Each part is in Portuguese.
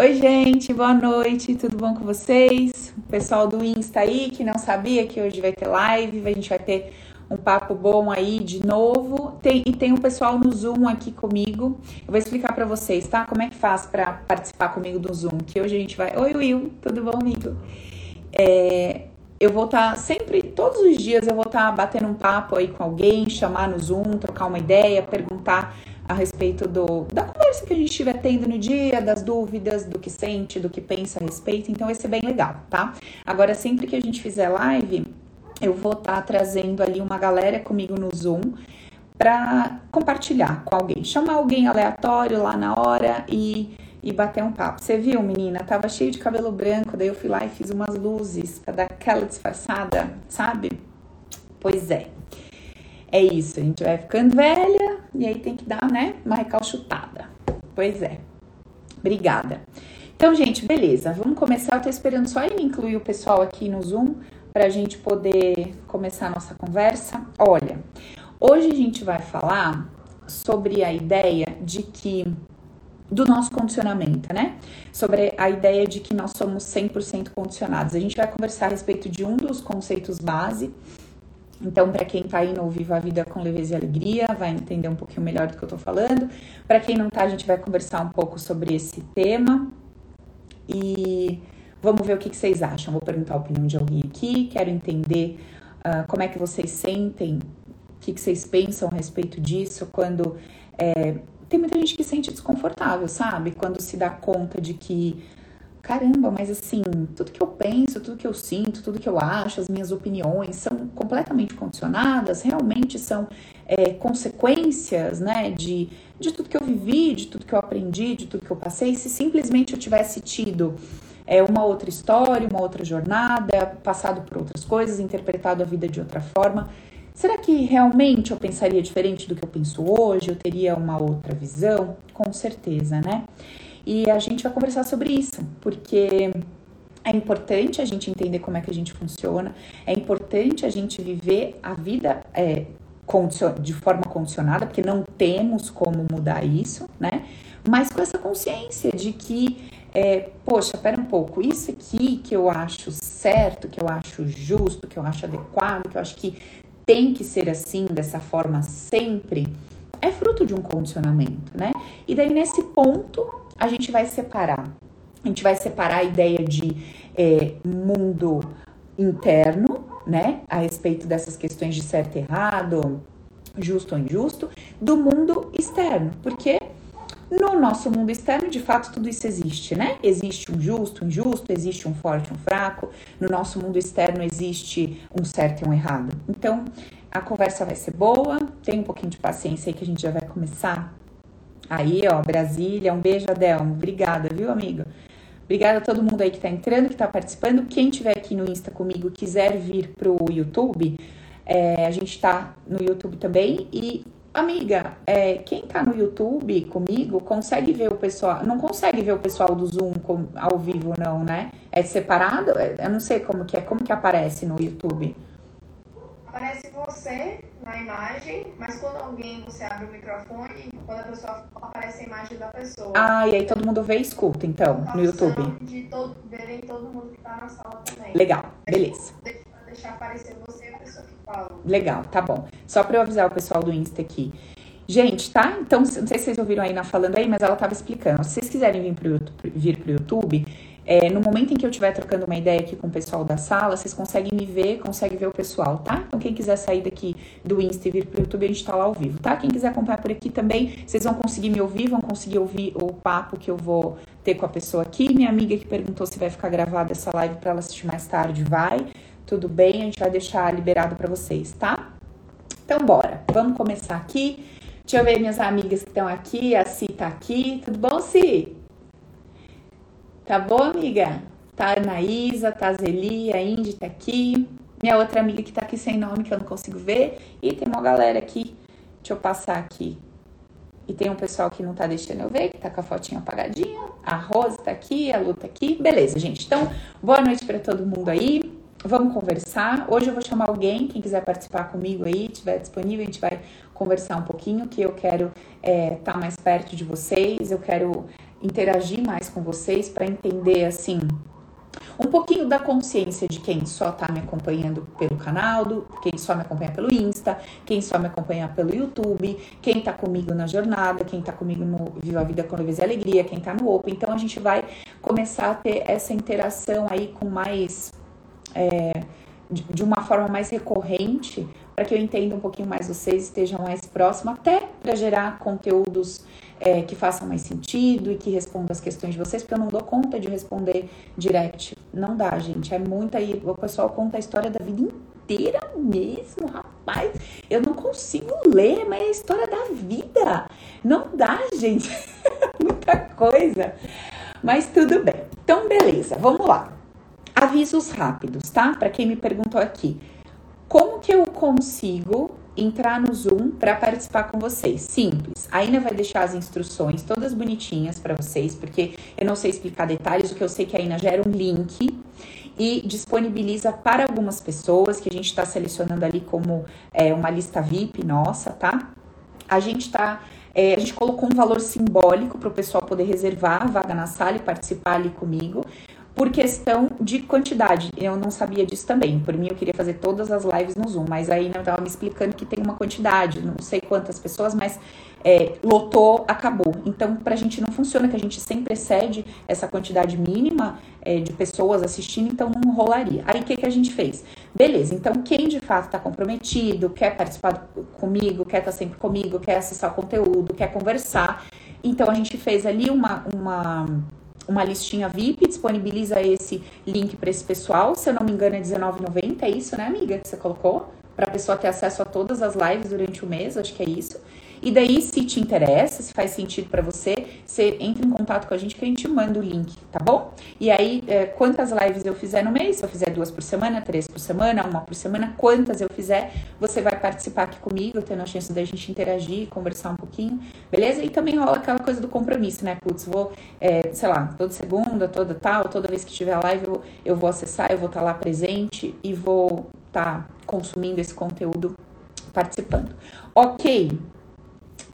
Oi, gente, boa noite, tudo bom com vocês? O pessoal do Insta aí que não sabia que hoje vai ter live, a gente vai ter um papo bom aí de novo. Tem, e tem o um pessoal no Zoom aqui comigo. Eu vou explicar para vocês, tá? Como é que faz para participar comigo do Zoom? Que hoje a gente vai. Oi, Will, tudo bom, amigo? É, eu vou estar tá sempre, todos os dias eu vou estar tá batendo um papo aí com alguém, chamar no Zoom, trocar uma ideia, perguntar a respeito do, da conversa que a gente estiver tendo no dia, das dúvidas, do que sente, do que pensa a respeito. Então vai ser bem legal, tá? Agora, sempre que a gente fizer live, eu vou estar tá trazendo ali uma galera comigo no Zoom para compartilhar com alguém, chamar alguém aleatório lá na hora e, e bater um papo. Você viu, menina? Tava cheio de cabelo branco, daí eu fui lá e fiz umas luzes para dar aquela disfarçada, sabe? Pois é. É isso, a gente vai ficando velha e aí tem que dar, né, uma recalchutada. Pois é. Obrigada. Então, gente, beleza. Vamos começar. Eu tô esperando só ele incluir o pessoal aqui no Zoom para a gente poder começar a nossa conversa. Olha, hoje a gente vai falar sobre a ideia de que do nosso condicionamento, né? Sobre a ideia de que nós somos 100% condicionados. A gente vai conversar a respeito de um dos conceitos base. Então, para quem tá aí no Viva a Vida com Leveza e Alegria, vai entender um pouquinho melhor do que eu tô falando. Para quem não tá, a gente vai conversar um pouco sobre esse tema. E Vamos ver o que, que vocês acham. Vou perguntar a opinião de alguém aqui. Quero entender uh, como é que vocês sentem, o que, que vocês pensam a respeito disso quando é, tem muita gente que se sente desconfortável, sabe? Quando se dá conta de que caramba, mas assim, tudo que eu penso, tudo que eu sinto, tudo que eu acho, as minhas opiniões são completamente condicionadas, realmente são é, consequências, né, de, de tudo que eu vivi, de tudo que eu aprendi, de tudo que eu passei. Se simplesmente eu tivesse tido é uma outra história, uma outra jornada, passado por outras coisas, interpretado a vida de outra forma. Será que realmente eu pensaria diferente do que eu penso hoje? Eu teria uma outra visão? Com certeza, né? E a gente vai conversar sobre isso, porque é importante a gente entender como é que a gente funciona, é importante a gente viver a vida é, de forma condicionada, porque não temos como mudar isso, né? Mas com essa consciência de que é, poxa, pera um pouco, isso aqui que eu acho certo, que eu acho justo, que eu acho adequado, que eu acho que tem que ser assim, dessa forma sempre, é fruto de um condicionamento, né? E daí nesse ponto a gente vai separar. A gente vai separar a ideia de é, mundo interno, né? A respeito dessas questões de certo e errado, justo ou injusto, do mundo externo. Porque no nosso mundo externo, de fato, tudo isso existe, né? Existe um justo, um injusto, existe um forte, um fraco. No nosso mundo externo existe um certo e um errado. Então, a conversa vai ser boa. Tem um pouquinho de paciência aí que a gente já vai começar. Aí, ó, Brasília, um beijo, Adelmo. Obrigada, viu, amigo? Obrigada a todo mundo aí que tá entrando, que tá participando. Quem tiver aqui no Insta comigo quiser vir pro YouTube, é, a gente tá no YouTube também e Amiga, é, quem tá no YouTube comigo consegue ver o pessoal. Não consegue ver o pessoal do Zoom com, ao vivo, não, né? É separado? É, eu não sei como que é. Como que aparece no YouTube? Aparece você na imagem, mas quando alguém você abre o microfone, quando a pessoa aparece a imagem da pessoa. Ah, e aí todo mundo vê e escuta, então, no YouTube. De todo, verem todo mundo que tá na sala também. Legal, beleza. Deixa, deixar aparecer você e a pessoa que fala. Legal, tá bom. Só para eu avisar o pessoal do Insta aqui. Gente, tá? Então, não sei se vocês ouviram aí na falando aí, mas ela tava explicando. Se vocês quiserem vir vir pro YouTube, é, no momento em que eu estiver trocando uma ideia aqui com o pessoal da sala, vocês conseguem me ver, conseguem ver o pessoal, tá? Então, quem quiser sair daqui do Insta e vir pro YouTube, a gente tá lá ao vivo, tá? Quem quiser acompanhar por aqui também, vocês vão conseguir me ouvir, vão conseguir ouvir o papo que eu vou ter com a pessoa aqui. Minha amiga que perguntou se vai ficar gravada essa live para ela assistir mais tarde, vai tudo bem? A gente vai deixar liberado para vocês, tá? Então, bora. Vamos começar aqui. Deixa eu ver minhas amigas que estão aqui. A Si tá aqui. Tudo bom, Si? Tá bom, amiga? Tá a Anaísa, tá a Zeli, a Indy tá aqui. Minha outra amiga que tá aqui sem nome, que eu não consigo ver. E tem uma galera aqui. Deixa eu passar aqui. E tem um pessoal que não tá deixando eu ver, que tá com a fotinha apagadinha. A Rose tá aqui, a Lu tá aqui. Beleza, gente. Então, boa noite para todo mundo aí. Vamos conversar. Hoje eu vou chamar alguém, quem quiser participar comigo aí, estiver disponível, a gente vai conversar um pouquinho, que eu quero estar é, tá mais perto de vocês, eu quero interagir mais com vocês para entender assim um pouquinho da consciência de quem só tá me acompanhando pelo canal, do, quem só me acompanha pelo Insta, quem só me acompanha pelo YouTube, quem tá comigo na jornada, quem tá comigo no Viva a Vida com Leveza e Alegria, quem tá no Open. Então a gente vai começar a ter essa interação aí com mais. É, de, de uma forma mais recorrente, para que eu entenda um pouquinho mais vocês, estejam mais próximos, até para gerar conteúdos é, que façam mais sentido e que respondam as questões de vocês, porque eu não dou conta de responder direct. Não dá, gente. É muita aí. O pessoal conta a história da vida inteira mesmo, rapaz. Eu não consigo ler, mas é a história da vida. Não dá, gente. muita coisa. Mas tudo bem. Então, beleza. Vamos lá. Avisos rápidos, tá? Para quem me perguntou aqui. Como que eu consigo entrar no Zoom para participar com vocês. Simples. A Ina vai deixar as instruções todas bonitinhas para vocês, porque eu não sei explicar detalhes, o que eu sei é que a gera um link e disponibiliza para algumas pessoas que a gente está selecionando ali como é, uma lista VIP nossa, tá? A gente está é, a gente colocou um valor simbólico para o pessoal poder reservar a vaga na sala e participar ali comigo por questão de quantidade. Eu não sabia disso também. Por mim, eu queria fazer todas as lives no Zoom, mas aí não estava me explicando que tem uma quantidade, não sei quantas pessoas, mas é, lotou, acabou. Então, para a gente não funciona, que a gente sempre excede essa quantidade mínima é, de pessoas assistindo, então não rolaria. Aí o que, que a gente fez? Beleza, então quem de fato está comprometido, quer participar comigo, quer estar tá sempre comigo, quer acessar o conteúdo, quer conversar. Então a gente fez ali uma, uma uma listinha VIP, disponibiliza esse link para esse pessoal. Se eu não me engano, é R$19,90, é isso, né, amiga, que você colocou? Para a pessoa ter acesso a todas as lives durante o mês, acho que é isso. E daí, se te interessa, se faz sentido para você, você entra em contato com a gente que a gente manda o link, tá bom? E aí, é, quantas lives eu fizer no mês, se eu fizer duas por semana, três por semana, uma por semana, quantas eu fizer, você vai participar aqui comigo, tendo a chance da gente interagir, conversar um pouquinho, beleza? E também rola aquela coisa do compromisso, né? Putz, vou, é, sei lá, toda segunda, toda tal, toda vez que tiver live, eu, eu vou acessar, eu vou estar tá lá presente e vou estar tá consumindo esse conteúdo participando. Ok?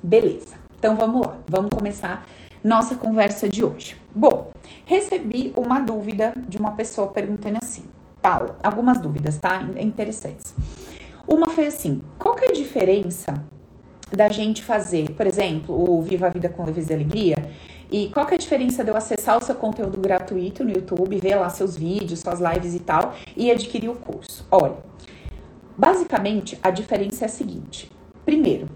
Beleza. Então vamos lá, vamos começar nossa conversa de hoje. Bom, recebi uma dúvida de uma pessoa perguntando assim, Paula, algumas dúvidas, tá? Interessantes. Uma foi assim: qual que é a diferença da gente fazer, por exemplo, o Viva a Vida com Leveza e Alegria? E qual que é a diferença de eu acessar o seu conteúdo gratuito no YouTube, ver lá seus vídeos, suas lives e tal, e adquirir o curso? Olha, basicamente a diferença é a seguinte: primeiro,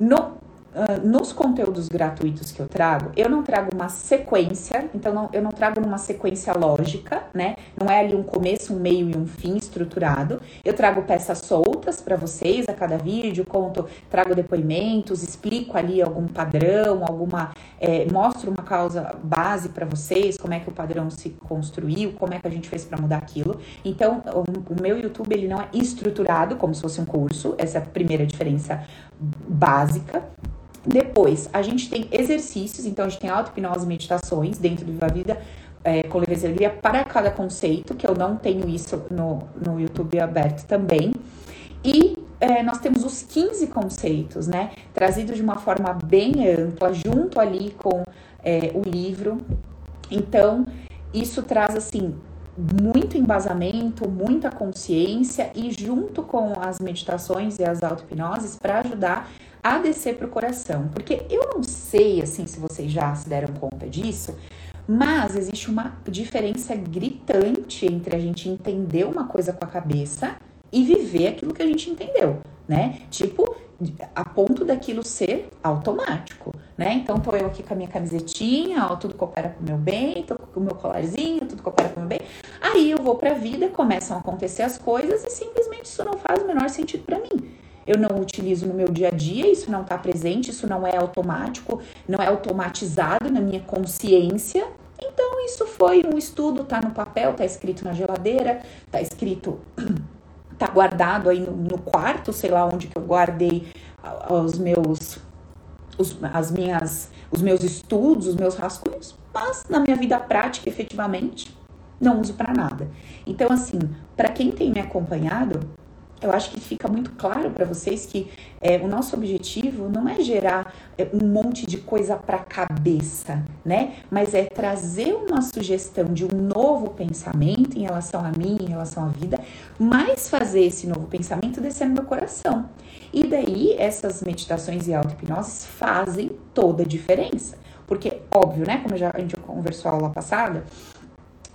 no ah, nos conteúdos gratuitos que eu trago, eu não trago uma sequência, então não, eu não trago numa sequência lógica, né? Não é ali um começo, um meio e um fim estruturado. Eu trago peças soltas para vocês a cada vídeo, conto, trago depoimentos, explico ali algum padrão, alguma. É, mostro uma causa base para vocês, como é que o padrão se construiu, como é que a gente fez para mudar aquilo. Então, o, o meu YouTube ele não é estruturado como se fosse um curso, essa é a primeira diferença básica. Depois, a gente tem exercícios, então a gente tem auto-hipnose e meditações dentro do Viva Vida é, com leveza para cada conceito, que eu não tenho isso no, no YouTube aberto também. E é, nós temos os 15 conceitos, né? Trazidos de uma forma bem ampla, junto ali com é, o livro. Então, isso traz, assim, muito embasamento, muita consciência e junto com as meditações e as auto-hipnoses para ajudar a descer para o coração. Porque eu não sei, assim, se vocês já se deram conta disso, mas existe uma diferença gritante entre a gente entender uma coisa com a cabeça e viver aquilo que a gente entendeu, né? Tipo, a ponto daquilo ser automático, né? Então, tô eu aqui com a minha camisetinha, ó, tudo coopera pro meu bem, tô com o meu colarzinho, tudo coopera pro meu bem. Aí eu vou pra vida, começam a acontecer as coisas e simplesmente isso não faz o menor sentido para mim eu não utilizo no meu dia a dia, isso não está presente, isso não é automático, não é automatizado na minha consciência. Então, isso foi um estudo, tá no papel, tá escrito na geladeira, tá escrito, tá guardado aí no, no quarto, sei lá onde que eu guardei os meus, os, as minhas, os meus estudos, os meus rascunhos, mas na minha vida prática, efetivamente, não uso para nada. Então, assim, para quem tem me acompanhado, eu acho que fica muito claro para vocês que é, o nosso objetivo não é gerar é, um monte de coisa para a cabeça, né? Mas é trazer uma sugestão de um novo pensamento em relação a mim, em relação à vida, mas fazer esse novo pensamento descer no meu coração. E daí essas meditações e auto-hipnose fazem toda a diferença. Porque, óbvio, né? Como já, a gente conversou a aula passada,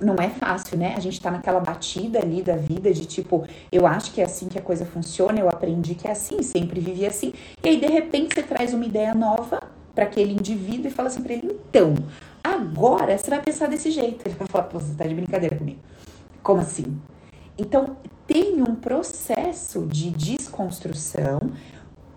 não é fácil, né? A gente tá naquela batida ali da vida de tipo, eu acho que é assim que a coisa funciona, eu aprendi que é assim, sempre vivi assim. E aí, de repente, você traz uma ideia nova para aquele indivíduo e fala assim pra ele: então, agora você vai pensar desse jeito. Ele vai falar: você tá de brincadeira comigo. Como assim? Então, tem um processo de desconstrução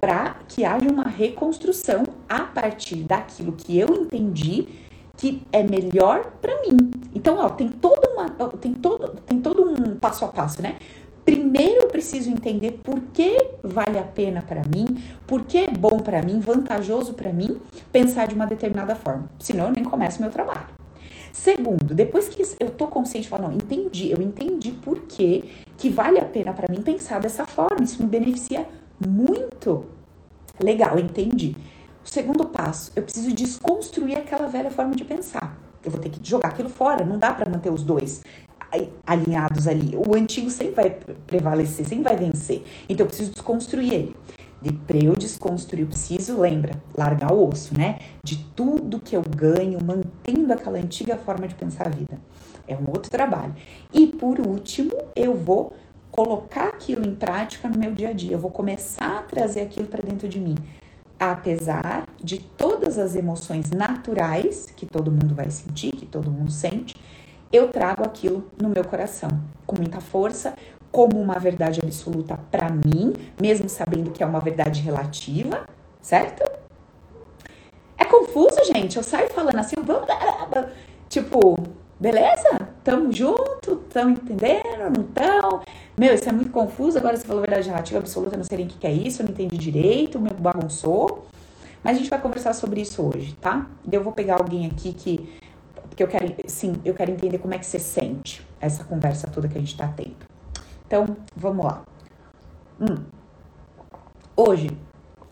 para que haja uma reconstrução a partir daquilo que eu entendi que é melhor para mim. Então, ó, tem toda uma, tem todo, tem todo um passo a passo, né? Primeiro eu preciso entender por que vale a pena para mim, por que é bom para mim, vantajoso para mim pensar de uma determinada forma. Senão eu nem começo meu trabalho. Segundo, depois que eu tô consciente, falo, não, entendi, eu entendi por que que vale a pena para mim pensar dessa forma, isso me beneficia muito. Legal, entendi. O segundo passo, eu preciso desconstruir aquela velha forma de pensar. Eu vou ter que jogar aquilo fora, não dá para manter os dois alinhados ali. O antigo sempre vai prevalecer, sempre vai vencer. Então eu preciso desconstruir ele. De para eu desconstruir, eu preciso, lembra, largar o osso, né? De tudo que eu ganho mantendo aquela antiga forma de pensar a vida. É um outro trabalho. E por último, eu vou colocar aquilo em prática no meu dia a dia. Eu vou começar a trazer aquilo para dentro de mim apesar de todas as emoções naturais que todo mundo vai sentir, que todo mundo sente, eu trago aquilo no meu coração com muita força, como uma verdade absoluta para mim, mesmo sabendo que é uma verdade relativa, certo? É confuso, gente. Eu saio falando assim, vamos, tipo, beleza? Tamo junto, tamo entendendo, não tão? Meu, isso é muito confuso. Agora você falou verdade relativa absoluta, não sei nem o que é isso, eu não entendi direito, me bagunçou. Mas a gente vai conversar sobre isso hoje, tá? Eu vou pegar alguém aqui que. Porque eu quero, sim, eu quero entender como é que você sente essa conversa toda que a gente tá tendo. Então, vamos lá. Hum. Hoje,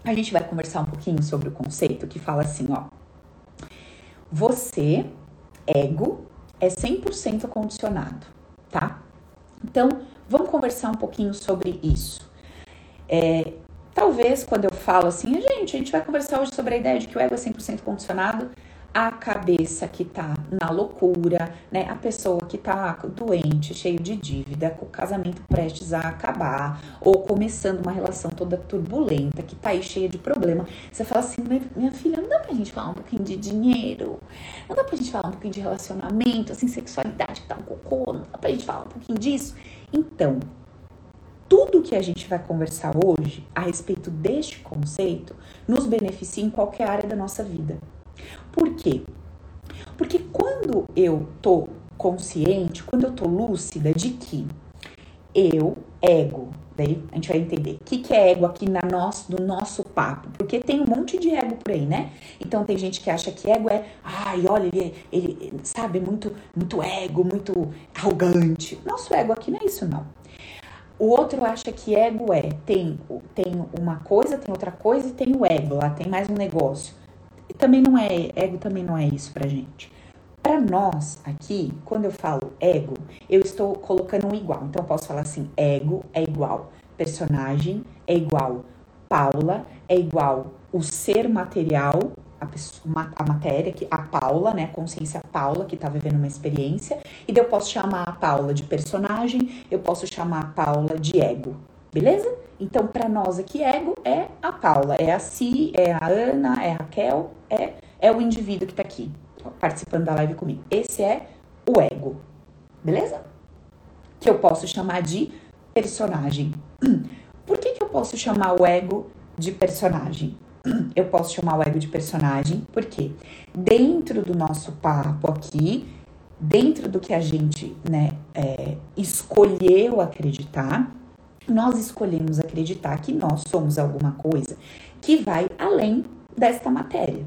a gente vai conversar um pouquinho sobre o conceito que fala assim, ó. Você, ego, é 100% condicionado, tá? Então, Vamos conversar um pouquinho sobre isso. É, talvez quando eu falo assim, gente, a gente vai conversar hoje sobre a ideia de que o ego é 100% condicionado, a cabeça que tá na loucura, né? A pessoa que tá doente, cheio de dívida, com o casamento prestes a acabar, ou começando uma relação toda turbulenta, que tá aí cheia de problema. Você fala assim, minha filha, não dá pra gente falar um pouquinho de dinheiro? Não dá pra gente falar um pouquinho de relacionamento, assim, sexualidade que tá um cocô? Não dá pra gente falar um pouquinho disso? Então, tudo que a gente vai conversar hoje a respeito deste conceito nos beneficia em qualquer área da nossa vida. Por quê? Porque quando eu tô consciente, quando eu tô lúcida de que eu, ego, daí a gente vai entender o que, que é ego aqui na nosso, no nosso papo, porque tem um monte de ego por aí, né? Então tem gente que acha que ego é, ai, olha, ele, ele sabe, muito, muito ego, muito arrogante. Nosso ego aqui não é isso, não. O outro acha que ego é, tem, tem uma coisa, tem outra coisa e tem o ego, lá tem mais um negócio. E também não é, ego também não é isso pra gente. Para nós aqui, quando eu falo ego, eu estou colocando um igual. Então eu posso falar assim: ego é igual personagem, é igual Paula, é igual o ser material, a, pessoa, a matéria, que a Paula, né, a consciência Paula, que está vivendo uma experiência, e eu posso chamar a Paula de personagem, eu posso chamar a Paula de ego, beleza? Então, para nós aqui, ego é a Paula, é a Si, é a Ana, é a Raquel, é, é o indivíduo que está aqui, participando da live comigo. Esse é o ego, beleza? Que eu posso chamar de personagem. Por que, que eu posso chamar o ego de personagem? Eu posso chamar o ego de personagem porque dentro do nosso papo aqui, dentro do que a gente né, é, escolheu acreditar, nós escolhemos acreditar que nós somos alguma coisa que vai além desta matéria.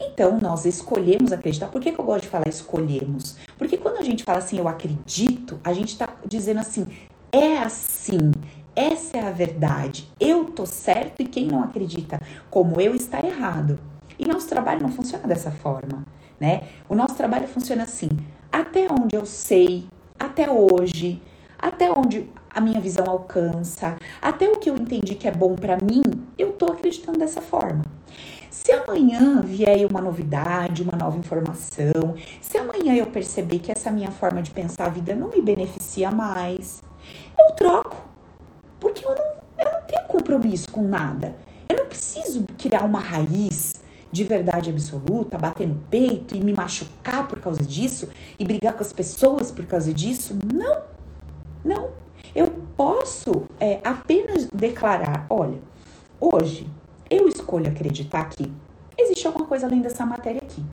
Então, nós escolhemos acreditar. Por que, que eu gosto de falar escolhemos? Porque quando a gente fala assim, eu acredito, a gente está dizendo assim, é assim, Essa é a verdade. Eu tô certo e quem não acredita como eu está errado. E nosso trabalho não funciona dessa forma, né? O nosso trabalho funciona assim: até onde eu sei, até hoje, até onde a minha visão alcança, até o que eu entendi que é bom para mim, eu tô acreditando dessa forma. Se amanhã vier uma novidade, uma nova informação, se amanhã eu perceber que essa minha forma de pensar a vida não me beneficia mais, eu troco. Porque eu não, eu não tenho compromisso com nada. Eu não preciso criar uma raiz de verdade absoluta, bater no peito e me machucar por causa disso e brigar com as pessoas por causa disso. Não, não. Eu posso é, apenas declarar: olha, hoje eu escolho acreditar que existe alguma coisa além dessa matéria aqui.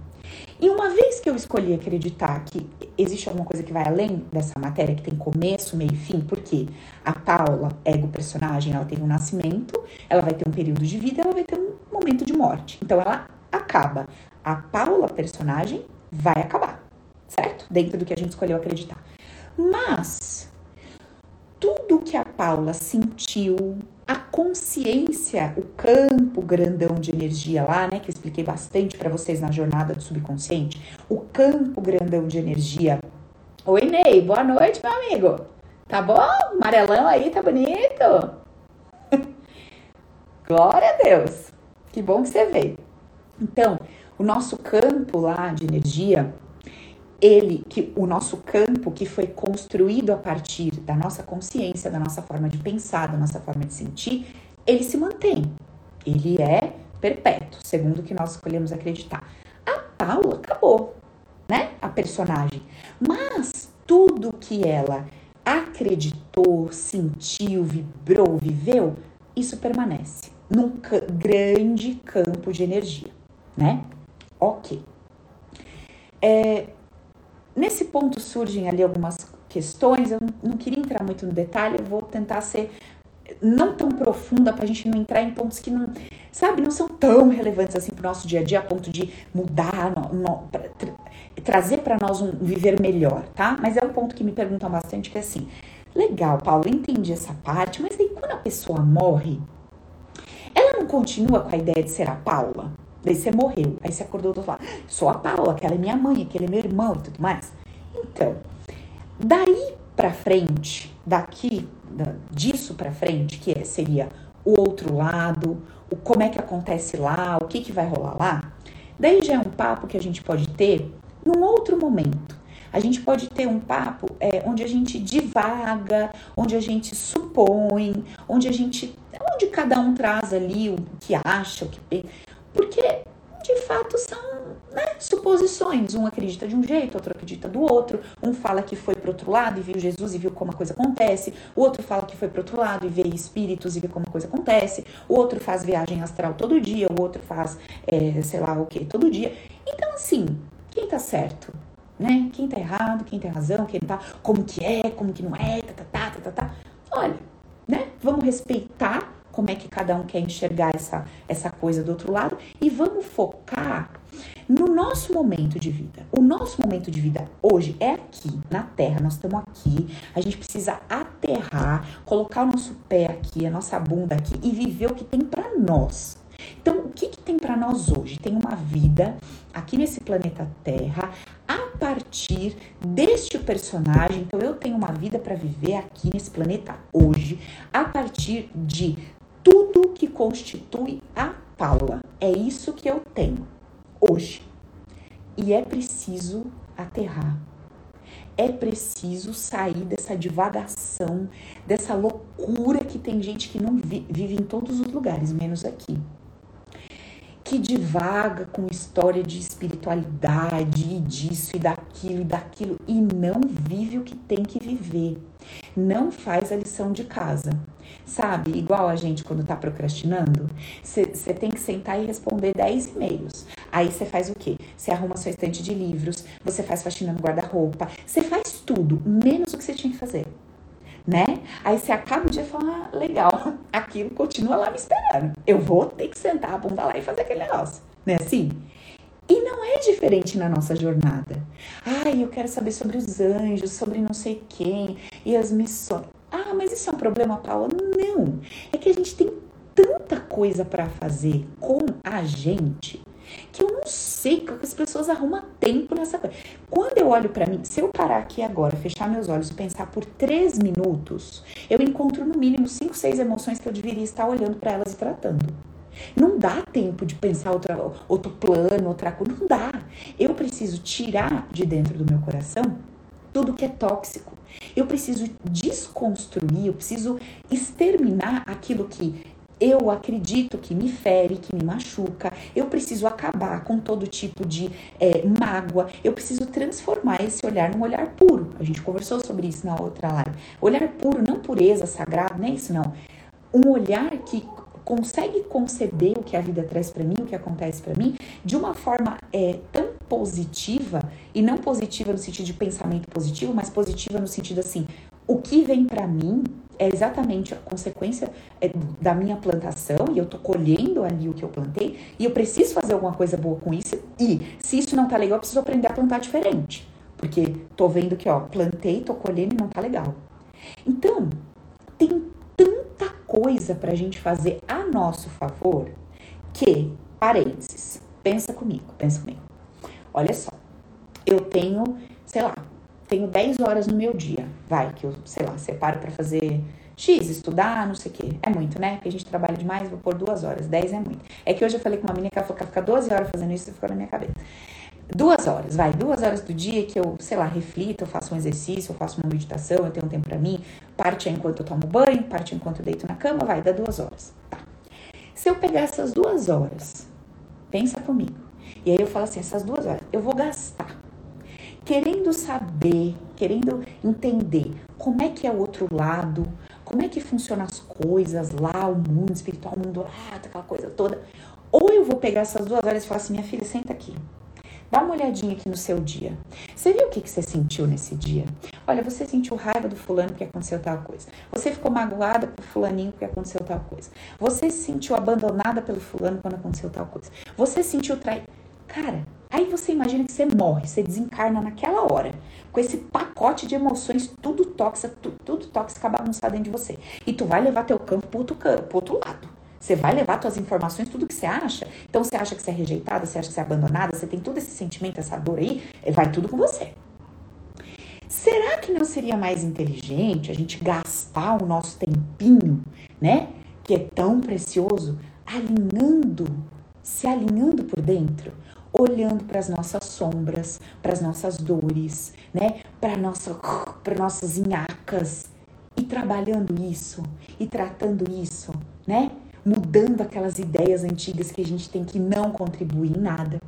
E uma vez que eu escolhi acreditar que existe alguma coisa que vai além dessa matéria, que tem começo, meio e fim, porque a Paula, ego personagem, ela tem um nascimento, ela vai ter um período de vida, ela vai ter um momento de morte. Então ela acaba. A Paula, personagem, vai acabar, certo? Dentro do que a gente escolheu acreditar. Mas tudo que a Paula sentiu, a consciência, o campo grandão de energia lá, né, que eu expliquei bastante para vocês na jornada do subconsciente, o campo grandão de energia. Oi, Ney, boa noite, meu amigo. Tá bom? Amarelão aí, tá bonito? Glória a Deus. Que bom que você veio. Então, o nosso campo lá de energia, ele que o nosso campo que foi construído a partir da nossa consciência, da nossa forma de pensar, da nossa forma de sentir, ele se mantém. Ele é perpétuo, segundo o que nós escolhemos acreditar. A Paula acabou, né? A personagem. Mas tudo que ela acreditou, sentiu, vibrou, viveu, isso permanece num grande campo de energia, né? Ok. É, Nesse ponto surgem ali algumas questões, eu não queria entrar muito no detalhe, eu vou tentar ser não tão profunda para a gente não entrar em pontos que não, sabe, não são tão relevantes assim para o nosso dia a dia a ponto de mudar, no, no, pra, tra, trazer para nós um viver melhor, tá? Mas é um ponto que me perguntam bastante que é assim, legal, Paulo, entendi essa parte, mas aí quando a pessoa morre, ela não continua com a ideia de ser a Paula? Daí você morreu. Aí você acordou do outro lado. Sou a Paula, aquela é minha mãe, aquele é meu irmão e tudo mais. Então, daí pra frente, daqui, disso pra frente, que é, seria o outro lado, o como é que acontece lá, o que, que vai rolar lá, daí já é um papo que a gente pode ter num outro momento. A gente pode ter um papo é, onde a gente divaga, onde a gente supõe, onde a gente. onde cada um traz ali o que acha, o que porque, de fato, são né, suposições. Um acredita de um jeito, outro acredita do outro. Um fala que foi pro outro lado e viu Jesus e viu como a coisa acontece. O outro fala que foi pro outro lado e vê espíritos e vê como a coisa acontece. O outro faz viagem astral todo dia. O outro faz, é, sei lá o que, todo dia. Então, assim, quem tá certo? Né? Quem tá errado, quem tem razão, quem tá, como que é, como que não é, tá, tá, tá, tá, tá, tá. Olha, né? Vamos respeitar como é que cada um quer enxergar essa, essa coisa do outro lado e vamos focar no nosso momento de vida. O nosso momento de vida hoje é aqui, na Terra, nós estamos aqui, a gente precisa aterrar, colocar o nosso pé aqui, a nossa bunda aqui e viver o que tem para nós. Então, o que, que tem para nós hoje? Tem uma vida aqui nesse planeta Terra a partir deste personagem. Então, eu tenho uma vida para viver aqui nesse planeta hoje a partir de tudo que constitui a Paula. É isso que eu tenho hoje. E é preciso aterrar. É preciso sair dessa divagação, dessa loucura que tem gente que não vive em todos os lugares, menos aqui que divaga com história de espiritualidade e disso e daquilo e daquilo e não vive o que tem que viver. Não faz a lição de casa. Sabe, igual a gente quando tá procrastinando, você tem que sentar e responder 10 e-mails. Aí você faz o quê? Você arruma sua estante de livros, você faz faxina no guarda-roupa, você faz tudo, menos o que você tinha que fazer né? Aí você acaba o dia e fala, ah, legal, aquilo continua lá me esperando. Eu vou ter que sentar a bunda lá e fazer aquele negócio, né? Assim. E não é diferente na nossa jornada. Ai, eu quero saber sobre os anjos, sobre não sei quem e as missões. Ah, mas isso é um problema, Paula? Não. É que a gente tem tanta coisa para fazer com a gente que eu não sei que as pessoas arrumam tempo nessa coisa. Quando eu olho para mim, se eu parar aqui agora, fechar meus olhos e pensar por três minutos, eu encontro no mínimo cinco, seis emoções que eu deveria estar olhando para elas e tratando. Não dá tempo de pensar outra, outro plano, outra coisa. Não dá. Eu preciso tirar de dentro do meu coração tudo que é tóxico. Eu preciso desconstruir, eu preciso exterminar aquilo que eu acredito que me fere, que me machuca, eu preciso acabar com todo tipo de é, mágoa, eu preciso transformar esse olhar num olhar puro. A gente conversou sobre isso na outra live. Olhar puro, não pureza, sagrado, não é isso não. Um olhar que consegue conceber o que a vida traz para mim, o que acontece para mim, de uma forma é, tão positiva, e não positiva no sentido de pensamento positivo, mas positiva no sentido assim, o que vem para mim é exatamente a consequência é, da minha plantação e eu tô colhendo ali o que eu plantei e eu preciso fazer alguma coisa boa com isso e se isso não tá legal, eu preciso aprender a plantar diferente. Porque tô vendo que, ó, plantei, tô colhendo e não tá legal. Então, tem tanta coisa pra gente fazer a nosso favor que, parênteses, pensa comigo, pensa comigo. Olha só, eu tenho, sei lá, tenho 10 horas no meu dia, vai, que eu, sei lá, separo para fazer X, estudar, não sei o quê. É muito, né? Porque a gente trabalha demais, vou pôr duas horas. 10 é muito. É que hoje eu falei com uma menina que ela falou que ficar 12 horas fazendo isso e ficou na minha cabeça. Duas horas, vai, duas horas do dia que eu, sei lá, reflito, eu faço um exercício, eu faço uma meditação, eu tenho um tempo para mim. Parte é enquanto eu tomo banho, parte é enquanto eu deito na cama, vai, dá duas horas. Tá. Se eu pegar essas duas horas, pensa comigo. E aí eu falo assim, essas duas horas, eu vou gastar querendo saber, querendo entender como é que é o outro lado, como é que funcionam as coisas lá, o mundo espiritual, o mundo lá, aquela coisa toda. Ou eu vou pegar essas duas horas e falar assim, minha filha, senta aqui. Dá uma olhadinha aqui no seu dia. Você viu o que, que você sentiu nesse dia? Olha, você sentiu raiva do fulano porque aconteceu tal coisa. Você ficou magoada por fulaninho porque aconteceu tal coisa. Você se sentiu abandonada pelo fulano quando aconteceu tal coisa. Você se sentiu traída. Cara, Aí você imagina que você morre, você desencarna naquela hora, com esse pacote de emoções, tudo tóxico, tudo, tudo tóxico bagunçado dentro de você. E tu vai levar teu campo pro outro, pro outro lado. Você vai levar tuas informações, tudo que você acha. Então você acha que você é rejeitada, você acha que você é abandonada, você tem todo esse sentimento, essa dor aí, vai tudo com você. Será que não seria mais inteligente a gente gastar o nosso tempinho, né? Que é tão precioso, alinhando, se alinhando por dentro? Olhando para as nossas sombras, para as nossas dores, né? Para nossa, para nossas inhacas e trabalhando isso e tratando isso, né? Mudando aquelas ideias antigas que a gente tem que não contribuir em nada.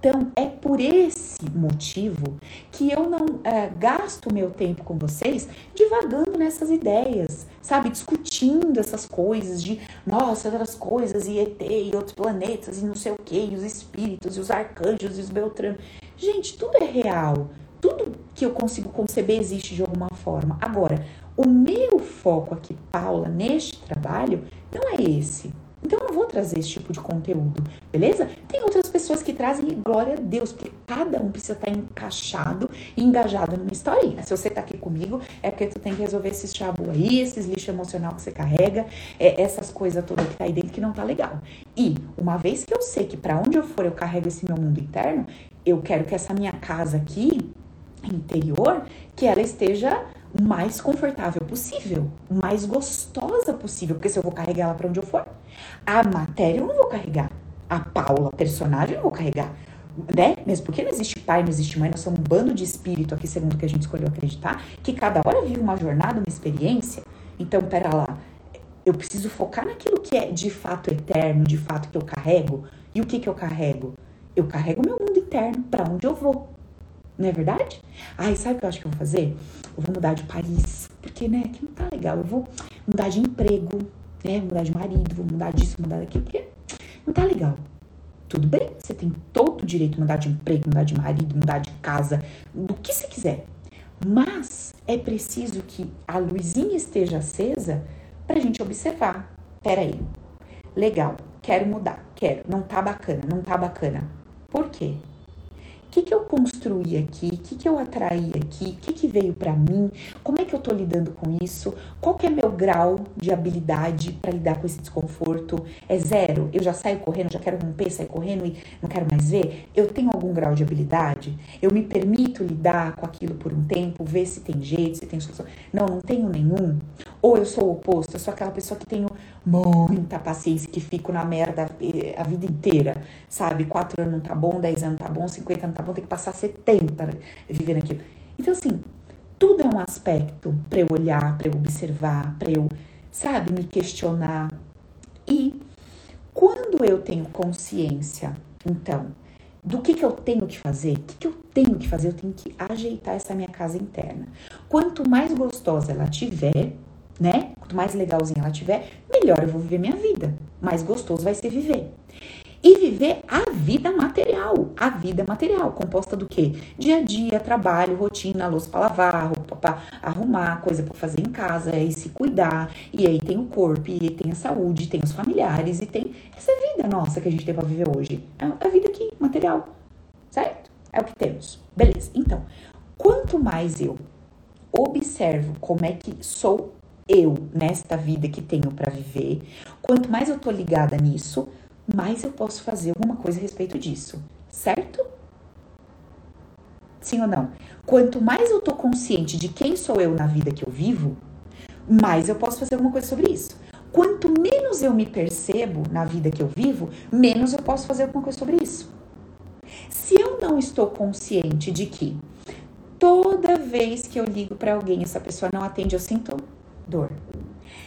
Então, é por esse motivo que eu não é, gasto meu tempo com vocês divagando nessas ideias, sabe? Discutindo essas coisas de, nossa, outras coisas, e ET, e outros planetas, e não sei o que, e os espíritos, e os arcanjos, e os Beltrano. Gente, tudo é real. Tudo que eu consigo conceber existe de alguma forma. Agora, o meu foco aqui, Paula, neste trabalho, não é esse. Então eu vou trazer esse tipo de conteúdo, beleza? Tem outras pessoas que trazem e glória a Deus, porque cada um precisa estar encaixado e engajado numa historinha. Se você tá aqui comigo, é porque tu tem que resolver esses chabu aí, esses lixo emocional que você carrega, é, essas coisas todas que tá aí dentro que não tá legal. E uma vez que eu sei que para onde eu for eu carrego esse meu mundo interno, eu quero que essa minha casa aqui, interior, que ela esteja mais confortável possível, mais gostosa possível, porque se eu vou carregar ela para onde eu for, a matéria eu não vou carregar, a Paula, personagem, eu não vou carregar, né? Mesmo porque não existe pai, não existe mãe, nós somos um bando de espírito aqui, segundo o que a gente escolheu acreditar, que cada hora vive uma jornada, uma experiência. Então, pera lá, eu preciso focar naquilo que é de fato eterno, de fato que eu carrego. E o que que eu carrego? Eu carrego meu mundo interno para onde eu vou. Não é verdade? Ai, sabe o que eu acho que eu vou fazer? Eu vou mudar de país. Porque, né, que não tá legal. Eu vou mudar de emprego, né? Mudar de marido, vou mudar disso, mudar daquilo, porque não tá legal. Tudo bem, você tem todo o direito de mudar de emprego, mudar de marido, mudar de casa, do que você quiser. Mas é preciso que a luzinha esteja acesa pra gente observar. Peraí, legal, quero mudar, quero, não tá bacana, não tá bacana. Por quê? Que, que eu construí aqui? O que, que eu atraí aqui? O que, que veio para mim? Como é que eu tô lidando com isso? Qual que é meu grau de habilidade para lidar com esse desconforto? É zero? Eu já saio correndo, já quero romper, sair correndo e não quero mais ver? Eu tenho algum grau de habilidade? Eu me permito lidar com aquilo por um tempo, ver se tem jeito, se tem solução? Não, não tenho nenhum. Ou eu sou o oposto, eu sou aquela pessoa que tenho muita paciência, que fico na merda a vida inteira, sabe? Quatro anos não tá bom, dez anos tá bom, cinquenta não tá bom, tem que passar setenta vivendo aquilo. Então, assim, tudo é um aspecto para eu olhar, para eu observar, para eu, sabe, me questionar. E quando eu tenho consciência, então, do que, que eu tenho que fazer, o que, que eu tenho que fazer, eu tenho que ajeitar essa minha casa interna. Quanto mais gostosa ela tiver, né? Quanto mais legalzinha ela tiver, melhor eu vou viver minha vida. Mais gostoso vai ser viver e viver a vida material. A vida material, composta do quê? Dia a dia, trabalho, rotina, louça para lavar, roupa para arrumar, coisa para fazer em casa, e se cuidar. E aí tem o corpo, e aí tem a saúde, tem os familiares, e tem essa vida nossa que a gente tem para viver hoje. É a vida aqui, material. Certo? É o que temos. Beleza. Então, quanto mais eu observo como é que sou eu nesta vida que tenho para viver, quanto mais eu tô ligada nisso, mais eu posso fazer alguma coisa a respeito disso, certo? Sim ou não? Quanto mais eu tô consciente de quem sou eu na vida que eu vivo, mais eu posso fazer alguma coisa sobre isso. Quanto menos eu me percebo na vida que eu vivo, menos eu posso fazer alguma coisa sobre isso. Se eu não estou consciente de que toda vez que eu ligo para alguém, essa pessoa não atende, eu sinto dor.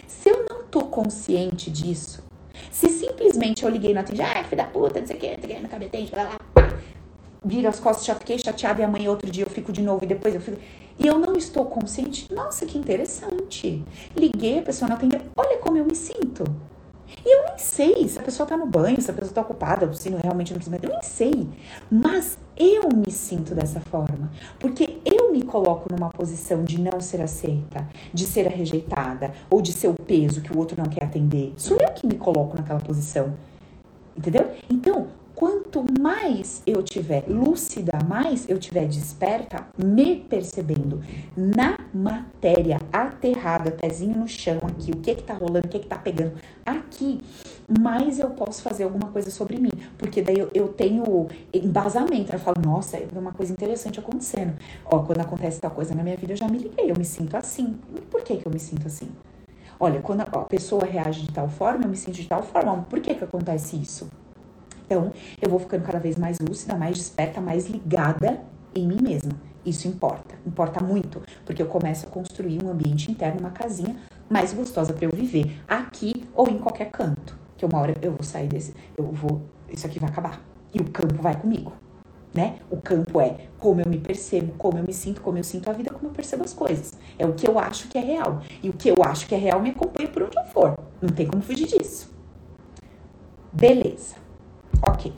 Se eu não tô consciente disso, se simplesmente eu liguei no atende, ah, filho da puta, não sei o que, não sei o lá, lá, vira as costas, já fiquei chateada e amanhã outro dia eu fico de novo e depois eu fico. E eu não estou consciente. Nossa, que interessante. Liguei, a pessoa não atendeu. Olha como eu me sinto. E eu nem sei se a pessoa tá no banho, se a pessoa tá ocupada, se não, realmente não precisa. Eu nem sei. Mas eu me sinto dessa forma. Porque eu me coloco numa posição de não ser aceita, de ser rejeitada, ou de ser o peso que o outro não quer atender. Sou eu que me coloco naquela posição. Entendeu? Então, quanto mais eu tiver lúcida, mais eu tiver desperta, me percebendo na matéria, aterrada, pezinho no chão aqui, o que que tá rolando, o que que tá pegando aqui, mais eu posso fazer alguma coisa sobre mim. Porque daí eu, eu tenho embasamento, eu falo, nossa, é uma coisa interessante acontecendo. Ó, quando acontece tal coisa na minha vida, eu já me liguei, eu me sinto assim. Por que que eu me sinto assim? Olha, quando a pessoa reage de tal forma, eu me sinto de tal forma. Por que que acontece isso? Então, eu vou ficando cada vez mais lúcida, mais desperta, mais ligada em mim mesma. Isso importa, importa muito, porque eu começo a construir um ambiente interno, uma casinha mais gostosa para eu viver, aqui ou em qualquer canto. Que uma hora eu vou sair desse, eu vou, isso aqui vai acabar. E o campo vai comigo, né? O campo é como eu me percebo, como eu me sinto, como eu sinto a vida, como eu percebo as coisas. É o que eu acho que é real. E o que eu acho que é real me acompanha por onde eu for. Não tem como fugir disso. Beleza. Ok.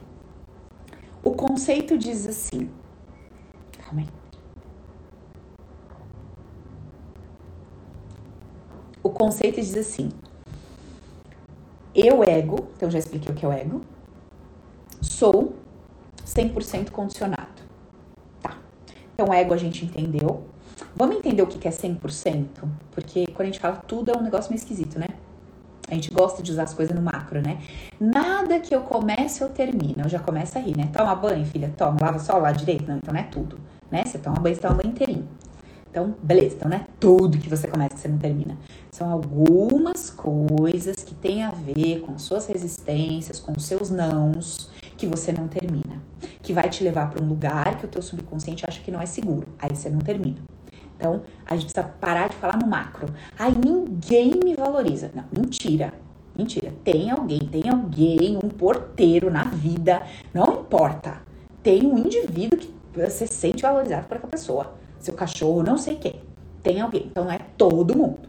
O conceito diz assim. Calma aí. O conceito diz assim: eu, ego, então já expliquei o que é o ego, sou 100% condicionado. Tá. Então, ego a gente entendeu. Vamos entender o que é 100%? Porque quando a gente fala tudo é um negócio meio esquisito, né? A gente gosta de usar as coisas no macro, né? Nada que eu comece eu termino. Eu já começo a rir, né? Toma banho, filha, toma, lava só o lado direito. Não, então não é tudo, né? Você toma banho, você toma banho inteirinho. Então, beleza, então não é tudo que você começa que você não termina. São algumas coisas que têm a ver com suas resistências, com seus nãos, que você não termina. Que vai te levar para um lugar que o teu subconsciente acha que não é seguro. Aí você não termina. Então, a gente precisa parar de falar no macro. Ai, ninguém me valoriza. Não, mentira. Mentira. Tem alguém, tem alguém, um porteiro na vida. Não importa. Tem um indivíduo que você sente valorizado por aquela pessoa. Seu cachorro, não sei quem. Tem alguém. Então, não é todo mundo.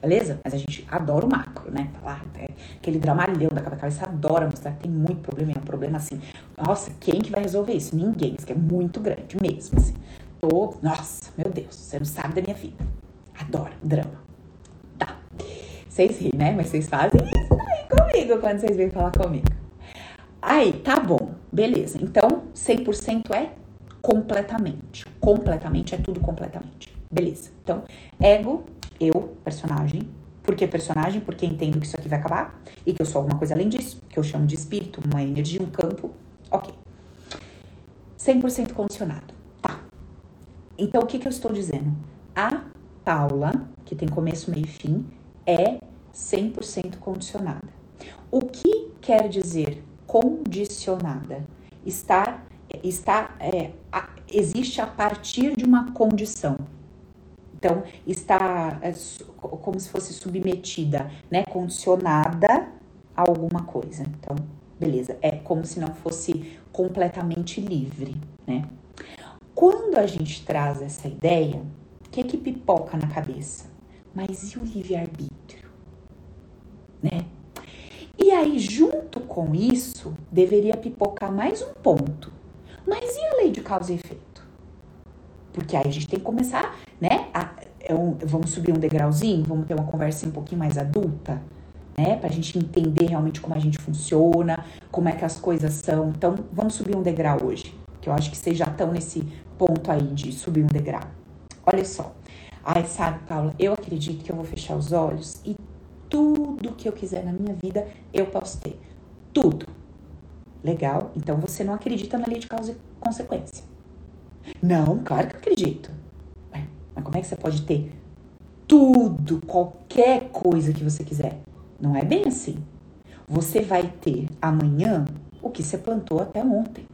Beleza? Mas a gente adora o macro, né? Falar, é aquele dramalhão da cabeça adora mostrar que tem muito problema. É um problema assim. Nossa, quem que vai resolver isso? Ninguém. Isso que é muito grande mesmo, assim tô. Nossa, meu Deus, você não sabe da minha vida. Adoro drama. Tá. Vocês riem, né? Mas vocês fazem isso aí comigo quando vocês vêm falar comigo. Aí, tá bom, beleza. Então, 100% é completamente. Completamente é tudo completamente. Beleza. Então, ego, eu, personagem. Por que personagem? Porque entendo que isso aqui vai acabar e que eu sou alguma coisa além disso, que eu chamo de espírito, uma energia, um campo. Ok. 100% condicionado. Então, o que, que eu estou dizendo? A Paula, que tem começo, meio e fim, é 100% condicionada. O que quer dizer condicionada? Estar, está, é, existe a partir de uma condição. Então, está é, como se fosse submetida, né? Condicionada a alguma coisa. Então, beleza. É como se não fosse completamente livre, né? Quando a gente traz essa ideia, o que é que pipoca na cabeça? Mas e o livre-arbítrio? Né? E aí, junto com isso, deveria pipocar mais um ponto. Mas e a lei de causa e efeito? Porque aí a gente tem que começar, né? A, é um, vamos subir um degrauzinho, vamos ter uma conversa um pouquinho mais adulta, né? Pra gente entender realmente como a gente funciona, como é que as coisas são. Então, vamos subir um degrau hoje. Que eu acho que vocês já estão nesse ponto aí de subir um degrau. Olha só. Ai, sabe, Paula, eu acredito que eu vou fechar os olhos e tudo que eu quiser na minha vida eu posso ter. Tudo. Legal? Então você não acredita na lei de causa e consequência. Não, claro que eu acredito. Mas como é que você pode ter tudo, qualquer coisa que você quiser? Não é bem assim. Você vai ter amanhã o que você plantou até ontem.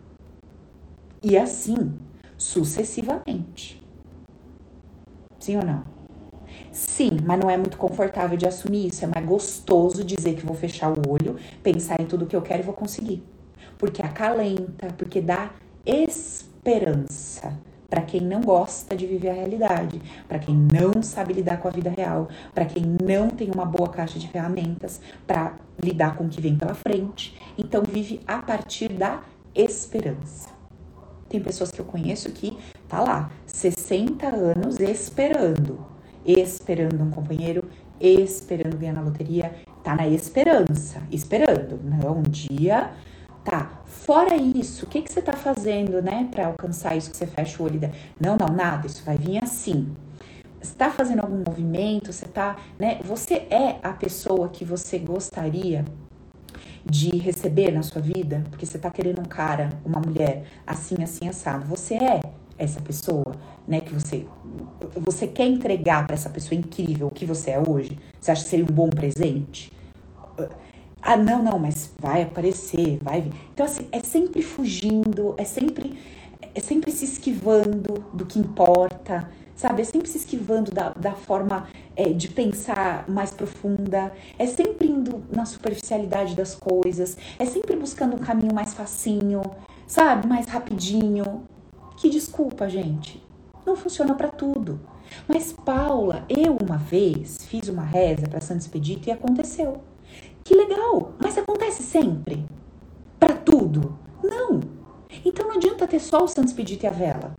E assim, sucessivamente. Sim ou não? Sim, mas não é muito confortável de assumir isso. É mais gostoso dizer que vou fechar o olho, pensar em tudo que eu quero e vou conseguir. Porque acalenta, porque dá esperança para quem não gosta de viver a realidade, para quem não sabe lidar com a vida real, para quem não tem uma boa caixa de ferramentas para lidar com o que vem pela frente. Então vive a partir da esperança. Tem pessoas que eu conheço que tá lá, 60 anos esperando, esperando um companheiro, esperando ganhar na loteria, tá na esperança, esperando. Não, um dia tá. Fora isso, o que, que você tá fazendo, né, para alcançar isso que você fecha o olho? Da... Não, não, nada, isso vai vir assim. Você tá fazendo algum movimento, você tá, né? Você é a pessoa que você gostaria de receber na sua vida, porque você tá querendo um cara, uma mulher assim, assim, assado. Você é essa pessoa, né, que você você quer entregar para essa pessoa incrível o que você é hoje? Você acha que seria um bom presente? Ah, não, não, mas vai aparecer, vai vir. Então assim, é sempre fugindo, é sempre é sempre se esquivando do que importa, sabe? É sempre se esquivando da, da forma é, de pensar mais profunda, é sempre indo na superficialidade das coisas, é sempre buscando um caminho mais facinho, sabe? Mais rapidinho. Que desculpa, gente. Não funciona para tudo. Mas Paula, eu uma vez fiz uma reza para Santo Expedito e aconteceu. Que legal, mas acontece sempre? Para tudo? Não. Então não adianta ter só o Santo Expedito e a vela.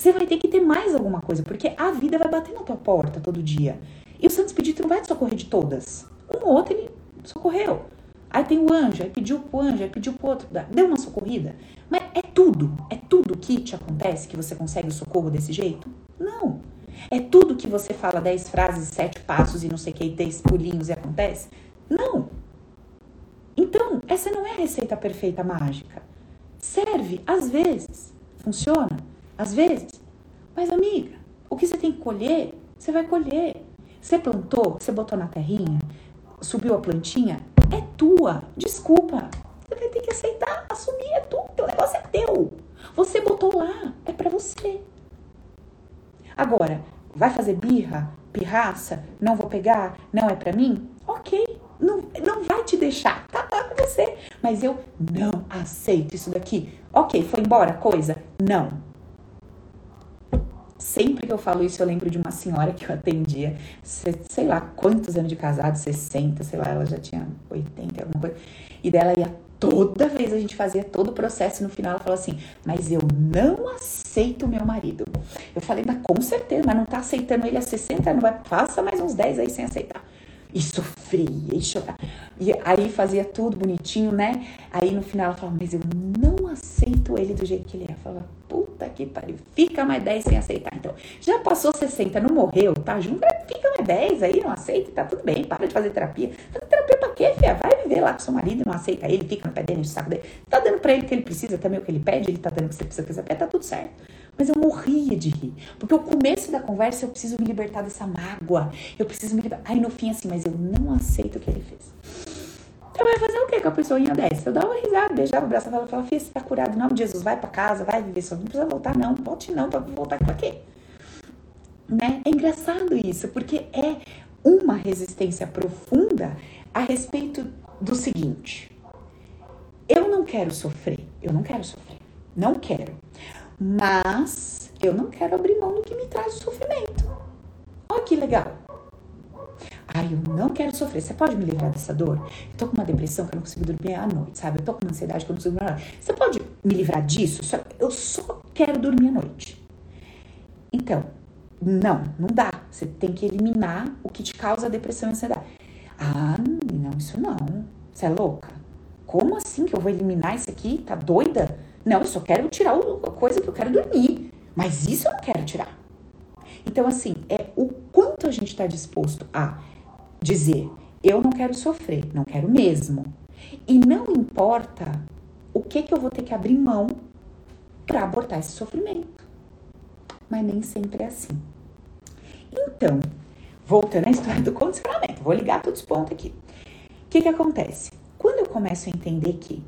Você vai ter que ter mais alguma coisa, porque a vida vai bater na tua porta todo dia. E o Santo Expedito não vai te socorrer de todas. Um ou outro ele socorreu. Aí tem o anjo, aí pediu pro anjo, aí pediu pro outro, deu uma socorrida. Mas é tudo, é tudo que te acontece que você consegue o socorro desse jeito? Não. É tudo que você fala dez frases, sete passos e não sei o que, e dez pulinhos e acontece? Não. Então, essa não é a receita perfeita mágica. Serve às vezes, funciona às vezes. Mas amiga, o que você tem que colher, você vai colher. Você plantou, você botou na terrinha, subiu a plantinha, é tua. Desculpa. Você vai ter que aceitar, assumir, é tu. O negócio é teu. Você botou lá, é para você. Agora, vai fazer birra, pirraça, não vou pegar, não é para mim? Ok, não, não vai te deixar, tá lá com você. Mas eu não aceito isso daqui. Ok, foi embora coisa? Não. Sempre que eu falo isso, eu lembro de uma senhora que eu atendia, sei lá quantos anos de casado, 60, sei lá, ela já tinha 80, alguma coisa. E dela ia toda vez a gente fazia todo o processo, no final ela falou assim: Mas eu não aceito o meu marido. Eu falei, mas com certeza, mas não tá aceitando ele há 60 anos, vai, passa mais uns 10 aí sem aceitar. E sofria, e chorava. E aí fazia tudo bonitinho, né? Aí no final ela falava, mas eu não aceito ele do jeito que ele é. Eu falava, puta que pariu, fica mais 10 sem aceitar. Então, já passou 60, não morreu, tá junto, fica mais 10 aí, não aceita, tá tudo bem, para de fazer terapia. Fazer terapia pra quê, filha? Vai viver lá com seu marido, não aceita ele, fica no pé dele, no saco dele. Tá dando pra ele o que ele precisa, também o que ele pede, ele tá dando o que você precisa, que você pede, tá tudo certo. Mas eu morria de rir. Porque o começo da conversa eu preciso me libertar dessa mágoa. Eu preciso me libertar. Aí no fim, assim, mas eu não aceito o que ele fez. Então vai fazer o que com a pessoinha dessa? Eu dava uma risada, beijava o braço dela e falava, filha, você tá curado, em nome de Jesus, vai pra casa, vai viver sua vida, não precisa voltar não, volte não, pra voltar pra quê? Né? É engraçado isso, porque é uma resistência profunda a respeito do seguinte, eu não quero sofrer, eu não quero sofrer, não quero. Mas eu não quero abrir mão do que me traz sofrimento. Olha que legal. Ai, eu não quero sofrer. Você pode me livrar dessa dor? Eu tô com uma depressão que eu não consigo dormir à noite, sabe? Eu tô com uma ansiedade que eu não consigo dormir à noite. Você pode me livrar disso? Eu só quero dormir à noite. Então, não, não dá. Você tem que eliminar o que te causa depressão e ansiedade. Ah, não, isso não. Você é louca? Como assim que eu vou eliminar isso aqui? Tá doida? Não, eu só quero tirar a coisa que eu quero dormir. Mas isso eu não quero tirar. Então, assim, é o quanto a gente está disposto a dizer: eu não quero sofrer, não quero mesmo. E não importa o que, que eu vou ter que abrir mão para abortar esse sofrimento. Mas nem sempre é assim. Então, voltando à história do condicionamento, vou ligar todos os pontos aqui. O que, que acontece? Quando eu começo a entender que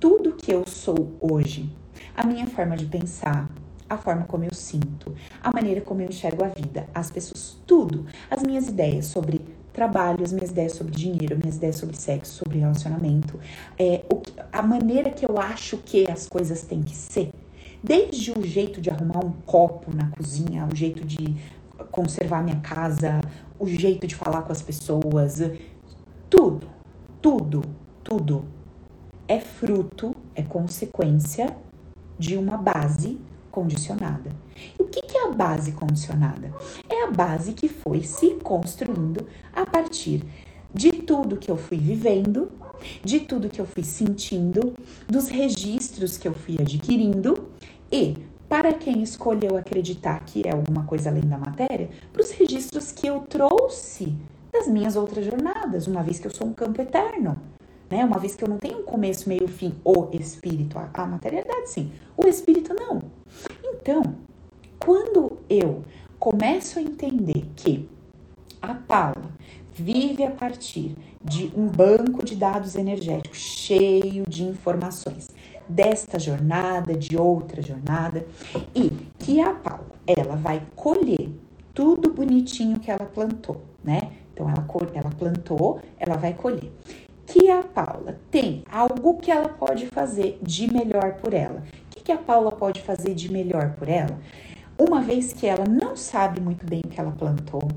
tudo que eu sou hoje, a minha forma de pensar, a forma como eu sinto, a maneira como eu enxergo a vida, as pessoas, tudo, as minhas ideias sobre trabalho, as minhas ideias sobre dinheiro, as minhas ideias sobre sexo, sobre relacionamento, é, o, a maneira que eu acho que as coisas têm que ser. Desde o jeito de arrumar um copo na cozinha, o jeito de conservar minha casa, o jeito de falar com as pessoas, tudo, tudo, tudo é fruto, é consequência de uma base condicionada. E o que é a base condicionada? É a base que foi se construindo a partir de tudo que eu fui vivendo, de tudo que eu fui sentindo, dos registros que eu fui adquirindo e, para quem escolheu acreditar que é alguma coisa além da matéria, para os registros que eu trouxe das minhas outras jornadas, uma vez que eu sou um campo eterno né? Uma vez que eu não tenho um começo, meio, fim, o espírito, a, a materialidade sim, o espírito não. Então, quando eu começo a entender que a Paula vive a partir de um banco de dados energéticos cheio de informações desta jornada, de outra jornada, e que a Paula, ela vai colher tudo bonitinho que ela plantou, né? Então ela, ela plantou, ela vai colher que a Paula tem algo que ela pode fazer de melhor por ela. O que, que a Paula pode fazer de melhor por ela? Uma vez que ela não sabe muito bem o que ela plantou,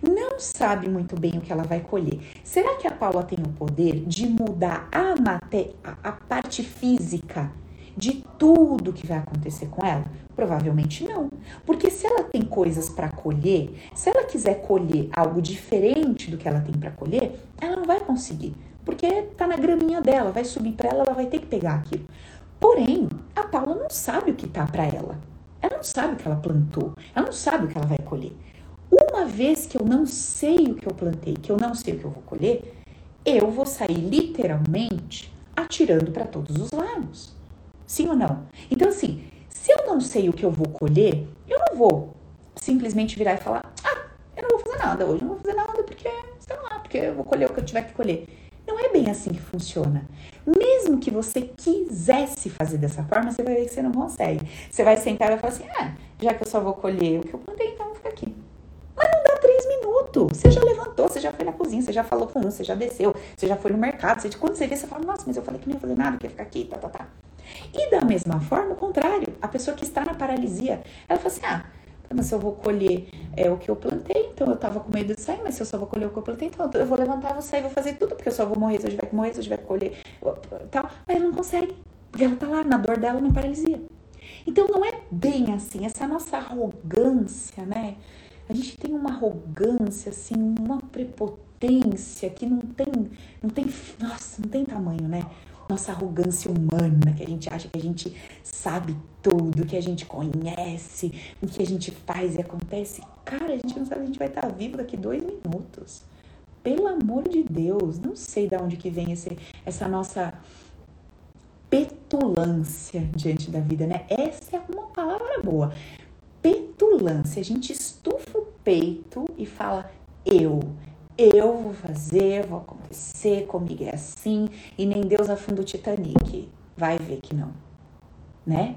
não sabe muito bem o que ela vai colher. Será que a Paula tem o poder de mudar a, maté a parte física de tudo que vai acontecer com ela? Provavelmente não. Porque se ela tem coisas para colher, se ela quiser colher algo diferente do que ela tem para colher, ela não vai conseguir porque tá na graminha dela, vai subir para ela, ela vai ter que pegar aquilo. Porém, a Paula não sabe o que tá para ela. Ela não sabe o que ela plantou, ela não sabe o que ela vai colher. Uma vez que eu não sei o que eu plantei, que eu não sei o que eu vou colher, eu vou sair literalmente atirando para todos os lados. Sim ou não? Então, assim, se eu não sei o que eu vou colher, eu não vou simplesmente virar e falar: ah, eu não vou fazer nada hoje, não vou fazer nada porque, sei lá, porque eu vou colher o que eu tiver que colher. Não é bem assim que funciona. Mesmo que você quisesse fazer dessa forma, você vai ver que você não consegue. Você vai sentar e vai falar assim: ah, já que eu só vou colher o que eu plantei, então vou ficar aqui. Mas não dá três minutos. Você já levantou, você já foi na cozinha, você já falou com um, você já desceu, você já foi no mercado. Você, quando você vê, você fala: nossa, mas eu falei que não ia fazer nada, que ia ficar aqui, tá, tá, tá. E da mesma forma, o contrário, a pessoa que está na paralisia, ela fala assim: ah, mas se eu vou colher é, o que eu plantei, então eu tava com medo de sair, mas se eu só vou colher o que eu plantei, então eu vou levantar, vou sair, vou fazer tudo, porque eu só vou morrer se eu tiver que morrer, se eu tiver que colher tal. Mas ela não consegue, porque ela tá lá na dor dela, na paralisia. Então não é bem assim, essa nossa arrogância, né? A gente tem uma arrogância, assim, uma prepotência que não tem, não tem, nossa, não tem tamanho, né? Nossa arrogância humana, que a gente acha que a gente sabe tudo, que a gente conhece, o que a gente faz e acontece. Cara, a gente não sabe a gente vai estar vivo daqui dois minutos. Pelo amor de Deus, não sei de onde que vem esse, essa nossa petulância diante da vida, né? Essa é uma palavra boa. Petulância. A gente estufa o peito e fala eu eu vou fazer, vou acontecer, comigo é assim, e nem Deus afunda o Titanic. Vai ver que não, né?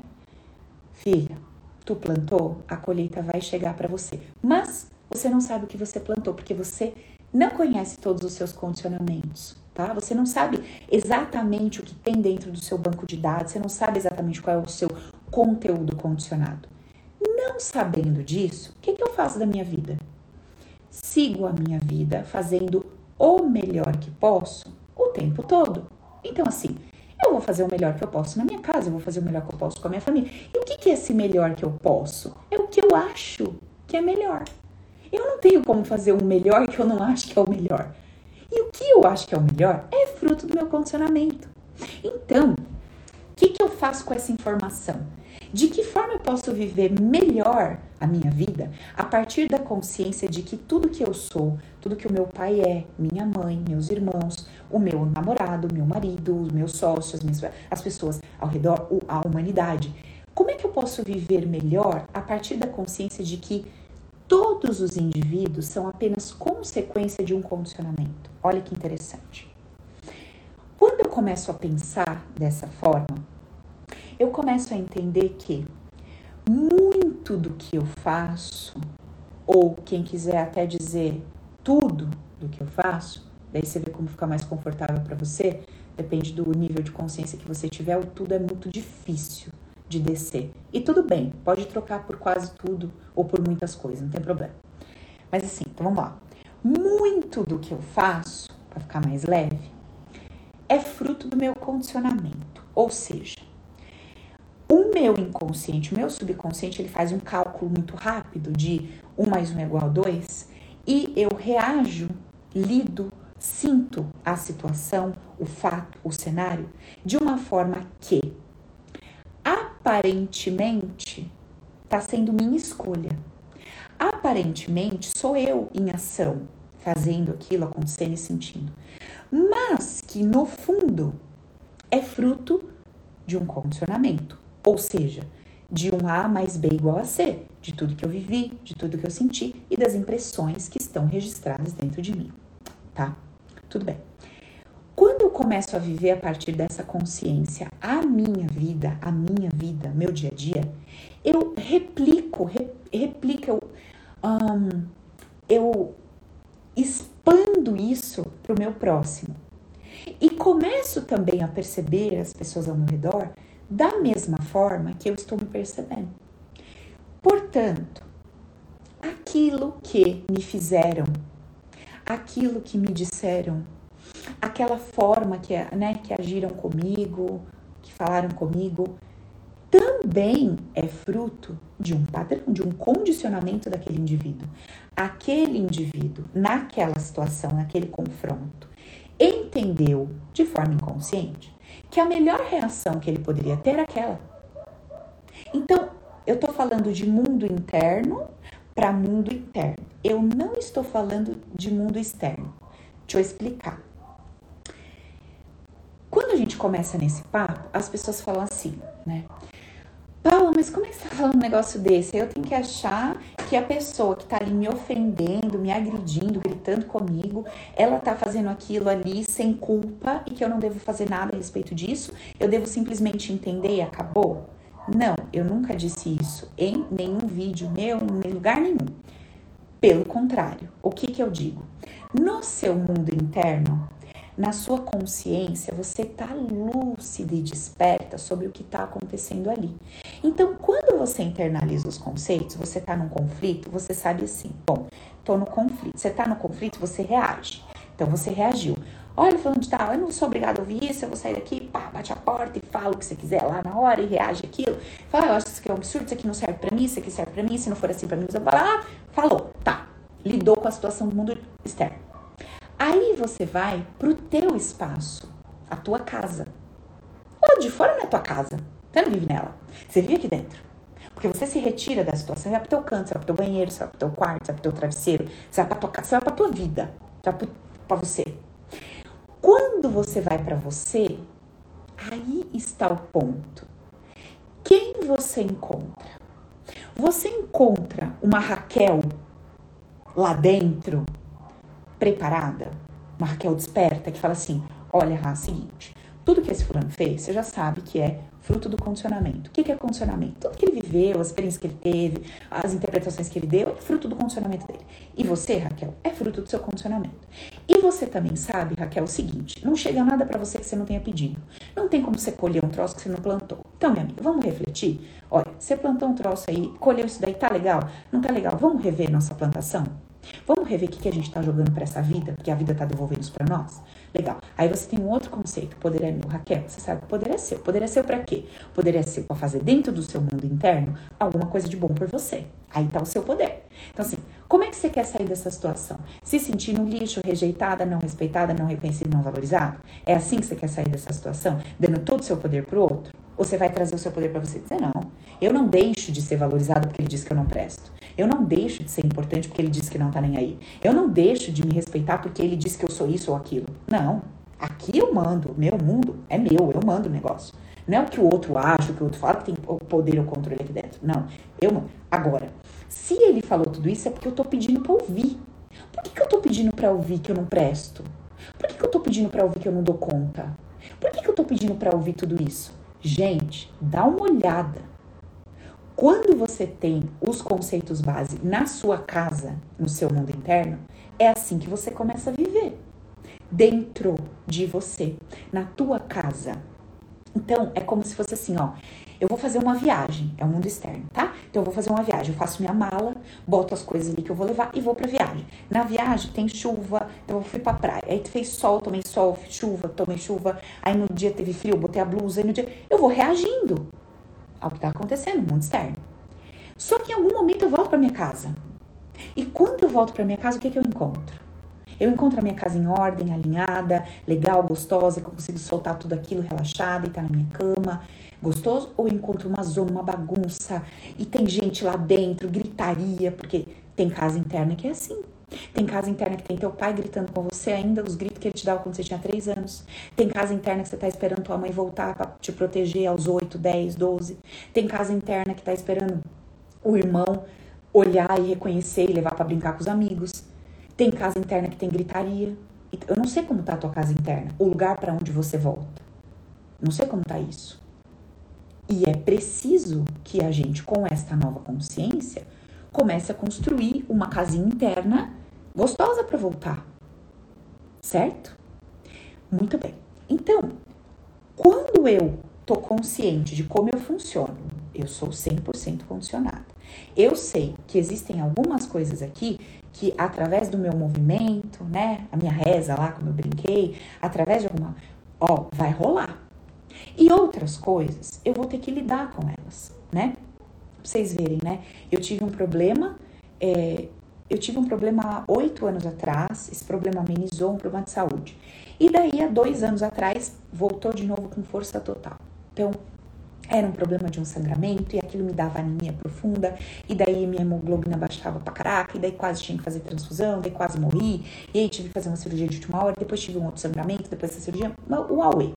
Filha, tu plantou, a colheita vai chegar para você. Mas você não sabe o que você plantou, porque você não conhece todos os seus condicionamentos, tá? Você não sabe exatamente o que tem dentro do seu banco de dados, você não sabe exatamente qual é o seu conteúdo condicionado. Não sabendo disso, o que, que eu faço da minha vida? Sigo a minha vida fazendo o melhor que posso o tempo todo. Então, assim, eu vou fazer o melhor que eu posso na minha casa, eu vou fazer o melhor que eu posso com a minha família. E o que, é esse melhor que eu posso? É o que eu acho que é melhor. Eu não tenho como fazer o melhor que eu não acho que é o melhor. E o que eu acho que é o melhor é fruto do meu condicionamento. Então, o que, que eu faço com essa informação? De que forma eu posso viver melhor a minha vida a partir da consciência de que tudo que eu sou, tudo que o meu pai é, minha mãe, meus irmãos, o meu namorado, meu marido, os meus sócios, as pessoas ao redor, a humanidade, como é que eu posso viver melhor a partir da consciência de que todos os indivíduos são apenas consequência de um condicionamento? Olha que interessante. Quando eu começo a pensar dessa forma, eu começo a entender que muito do que eu faço, ou quem quiser até dizer tudo do que eu faço, daí você vê como fica mais confortável para você, depende do nível de consciência que você tiver, o tudo é muito difícil de descer. E tudo bem, pode trocar por quase tudo ou por muitas coisas, não tem problema. Mas assim, então vamos lá. Muito do que eu faço, para ficar mais leve, é fruto do meu condicionamento. Ou seja, o meu inconsciente, o meu subconsciente, ele faz um cálculo muito rápido de 1 mais 1 é igual a 2 e eu reajo, lido, sinto a situação, o fato, o cenário de uma forma que aparentemente está sendo minha escolha. Aparentemente sou eu em ação, fazendo aquilo, acontecendo e sentindo. Mas que no fundo é fruto de um condicionamento ou seja, de um A mais B igual a C, de tudo que eu vivi, de tudo que eu senti e das impressões que estão registradas dentro de mim, tá? Tudo bem. Quando eu começo a viver a partir dessa consciência a minha vida, a minha vida, meu dia a dia, eu replico, re, replico, eu, eu expando isso para o meu próximo. E começo também a perceber as pessoas ao meu redor da mesma forma que eu estou me percebendo. Portanto, aquilo que me fizeram, aquilo que me disseram, aquela forma que, né, que agiram comigo, que falaram comigo, também é fruto de um padrão, de um condicionamento daquele indivíduo. Aquele indivíduo, naquela situação, naquele confronto, entendeu de forma inconsciente que a melhor reação que ele poderia ter era aquela. Então, eu estou falando de mundo interno para mundo interno. Eu não estou falando de mundo externo. Deixa eu explicar. Quando a gente começa nesse papo, as pessoas falam assim, né? Paula, mas como é que você tá falando um negócio desse? Eu tenho que achar que a pessoa que tá ali me ofendendo, me agredindo, gritando comigo, ela tá fazendo aquilo ali sem culpa e que eu não devo fazer nada a respeito disso. Eu devo simplesmente entender e acabou? Não, eu nunca disse isso em nenhum vídeo meu, em lugar nenhum. Pelo contrário, o que que eu digo? No seu mundo interno, na sua consciência, você está lúcida e desperta sobre o que está acontecendo ali. Então, quando você internaliza os conceitos, você está num conflito, você sabe assim: bom, estou no conflito. Você está no conflito, você reage. Então, você reagiu. Olha, falando de tal, eu não sou obrigado a ouvir isso, eu vou sair daqui, pá, bate a porta e fala o que você quiser lá na hora e reage aquilo. Fala, eu acho isso aqui é um absurdo, isso aqui não serve pra mim, isso aqui serve pra mim, se não for assim pra mim, você vai lá, falou, tá. Lidou com a situação do mundo externo. Aí você vai pro teu espaço, a tua casa, lado de fora não é tua casa. Você não vive nela. Você vive aqui dentro. Porque você se retira da situação, você vai pro teu canto, você vai pro teu banheiro, você vai pro teu quarto, você vai pro teu travesseiro, você vai pra tua casa, você vai pra tua vida, você vai pra você. Quando você vai para você, aí está o ponto. Quem você encontra? Você encontra uma Raquel lá dentro, preparada? Uma Raquel desperta que fala assim: olha, Rá, seguinte, tudo que esse fulano fez, você já sabe que é fruto do condicionamento. O que é condicionamento? Tudo que ele viveu, as experiências que ele teve, as interpretações que ele deu, é fruto do condicionamento dele. E você, Raquel, é fruto do seu condicionamento. E você também sabe, Raquel, o seguinte: não chega nada para você que você não tenha pedido. Não tem como você colher um troço que você não plantou. Então, minha amiga, vamos refletir? Olha, você plantou um troço aí, colheu isso daí, tá legal? Não tá legal? Vamos rever nossa plantação? Vamos rever o que, a gente está jogando para essa vida, porque a vida está devolvendo isso para nós? Legal. Aí você tem um outro conceito, poder é meu. Raquel, você sabe que o poder é seu. Poder é seu para quê? O poder é seu para fazer dentro do seu mundo interno alguma coisa de bom por você. Aí tá o seu poder. Então, assim, como é que você quer sair dessa situação? Se sentindo lixo, rejeitada, não respeitada, não reconhecida, não valorizada? É assim que você quer sair dessa situação? Dando todo o seu poder pro outro? Ou você vai trazer o seu poder para você dizer, não, eu não deixo de ser valorizado porque ele diz que eu não presto. Eu não deixo de ser importante porque ele diz que não tá nem aí. Eu não deixo de me respeitar porque ele diz que eu sou isso ou aquilo. Não. Aqui eu mando. Meu mundo é meu. Eu mando o negócio. Não é o que o outro acha, o que o outro fala que tem o poder ou controle aqui dentro. Não. Eu mando. Agora, se ele falou tudo isso é porque eu tô pedindo para ouvir. Por que, que eu tô pedindo para ouvir que eu não presto? Por que, que eu tô pedindo para ouvir que eu não dou conta? Por que, que eu tô pedindo para ouvir tudo isso? Gente, dá uma olhada quando você tem os conceitos base na sua casa, no seu mundo interno, é assim que você começa a viver. Dentro de você, na tua casa. Então, é como se fosse assim, ó. Eu vou fazer uma viagem, é o mundo externo, tá? Então eu vou fazer uma viagem, eu faço minha mala, boto as coisas ali que eu vou levar e vou pra viagem. Na viagem tem chuva, então eu fui pra praia. Aí fez sol, tomei sol, chuva, tomei chuva. Aí no dia teve frio, botei a blusa, aí no dia. Eu vou reagindo ao que está acontecendo no mundo externo. Só que em algum momento eu volto para minha casa. E quando eu volto para minha casa, o que, que eu encontro? Eu encontro a minha casa em ordem, alinhada, legal, gostosa, que eu consigo soltar tudo aquilo relaxada e tá na minha cama, gostoso? Ou eu encontro uma zona, uma bagunça e tem gente lá dentro, gritaria, porque tem casa interna que é assim. Tem casa interna que tem teu pai gritando com você ainda, os gritos que ele te dava quando você tinha 3 anos. Tem casa interna que você tá esperando tua mãe voltar para te proteger aos 8, 10, 12. Tem casa interna que tá esperando o irmão olhar e reconhecer e levar para brincar com os amigos. Tem casa interna que tem gritaria. Eu não sei como tá a tua casa interna, o lugar para onde você volta. Não sei como tá isso. E é preciso que a gente, com esta nova consciência, comece a construir uma casinha interna gostosa para voltar. Certo? Muito bem. Então, quando eu tô consciente de como eu funciono, eu sou 100% condicionada. Eu sei que existem algumas coisas aqui que através do meu movimento, né, a minha reza lá, como eu brinquei, através de alguma, ó, vai rolar. E outras coisas, eu vou ter que lidar com elas, né? Vocês verem, né? Eu tive um problema, é, eu tive um problema há oito anos atrás, esse problema amenizou, um problema de saúde. E daí, há dois anos atrás, voltou de novo com força total. Então, era um problema de um sangramento e aquilo me dava anemia profunda, e daí minha hemoglobina baixava pra caraca, e daí quase tinha que fazer transfusão, daí quase morri, e aí tive que fazer uma cirurgia de última hora, depois tive um outro sangramento, depois dessa cirurgia, o Aue.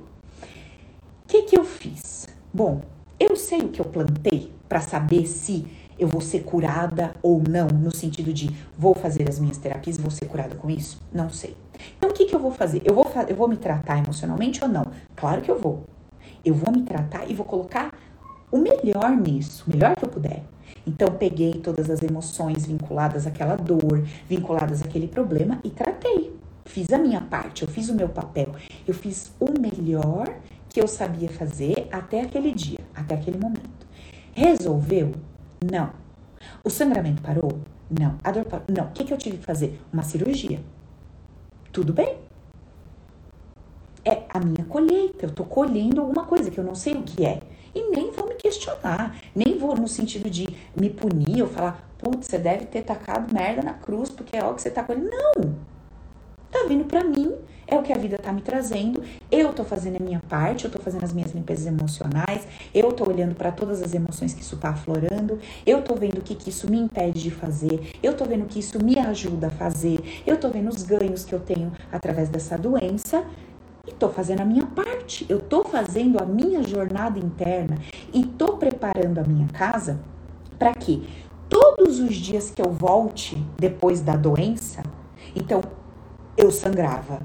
O que que eu fiz? Bom, eu sei o que eu plantei para saber se eu vou ser curada ou não, no sentido de vou fazer as minhas terapias e vou ser curada com isso? Não sei. Então, o que, que eu vou fazer? Eu vou, eu vou me tratar emocionalmente ou não? Claro que eu vou. Eu vou me tratar e vou colocar o melhor nisso, o melhor que eu puder. Então, peguei todas as emoções vinculadas àquela dor, vinculadas àquele problema e tratei. Fiz a minha parte, eu fiz o meu papel, eu fiz o melhor que eu sabia fazer até aquele dia, até aquele momento. Resolveu? Não. O sangramento parou? Não. A dor parou? Não. O que, que eu tive que fazer? Uma cirurgia. Tudo bem. É a minha colheita. Eu tô colhendo alguma coisa que eu não sei o que é. E nem vou me questionar. Nem vou no sentido de me punir ou falar, putz, você deve ter tacado merda na cruz porque é algo que você tá colhendo. Não. Tá vindo para mim é o que a vida tá me trazendo. Eu tô fazendo a minha parte, eu tô fazendo as minhas limpezas emocionais, eu tô olhando para todas as emoções que isso tá aflorando, eu tô vendo o que, que isso me impede de fazer, eu tô vendo que isso me ajuda a fazer, eu tô vendo os ganhos que eu tenho através dessa doença e tô fazendo a minha parte. Eu tô fazendo a minha jornada interna e tô preparando a minha casa para que todos os dias que eu volte depois da doença, então eu sangrava,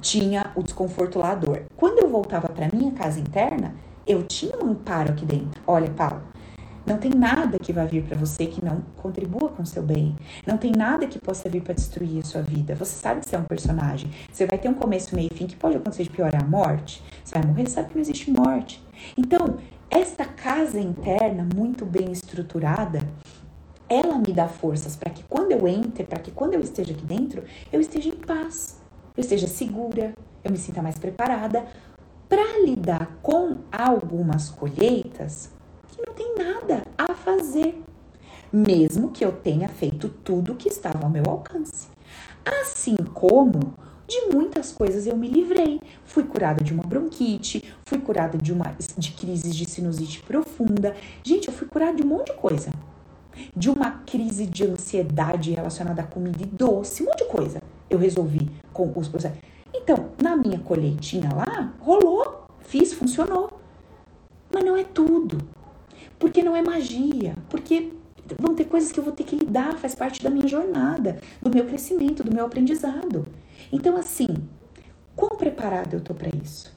tinha o desconforto lá, a dor. Quando eu voltava para minha casa interna, eu tinha um amparo aqui dentro. Olha, Paulo, não tem nada que vai vir para você que não contribua com o seu bem. Não tem nada que possa vir para destruir a sua vida. Você sabe que você é um personagem. Você vai ter um começo, meio e fim que pode acontecer de piorar a morte. Você vai morrer, sabe que não existe morte. Então, esta casa interna muito bem estruturada, ela me dá forças para que quando eu entre, para que quando eu esteja aqui dentro, eu esteja em paz, eu esteja segura, eu me sinta mais preparada para lidar com algumas colheitas que não tem nada a fazer, mesmo que eu tenha feito tudo que estava ao meu alcance. Assim como de muitas coisas eu me livrei. Fui curada de uma bronquite, fui curada de uma de crises de sinusite profunda. Gente, eu fui curada de um monte de coisa. De uma crise de ansiedade relacionada a comida e doce, um monte de coisa. Eu resolvi com os processos. Então, na minha colheitinha lá, rolou, fiz, funcionou. Mas não é tudo. Porque não é magia. Porque vão ter coisas que eu vou ter que lidar, faz parte da minha jornada, do meu crescimento, do meu aprendizado. Então, assim, quão preparada eu tô para isso?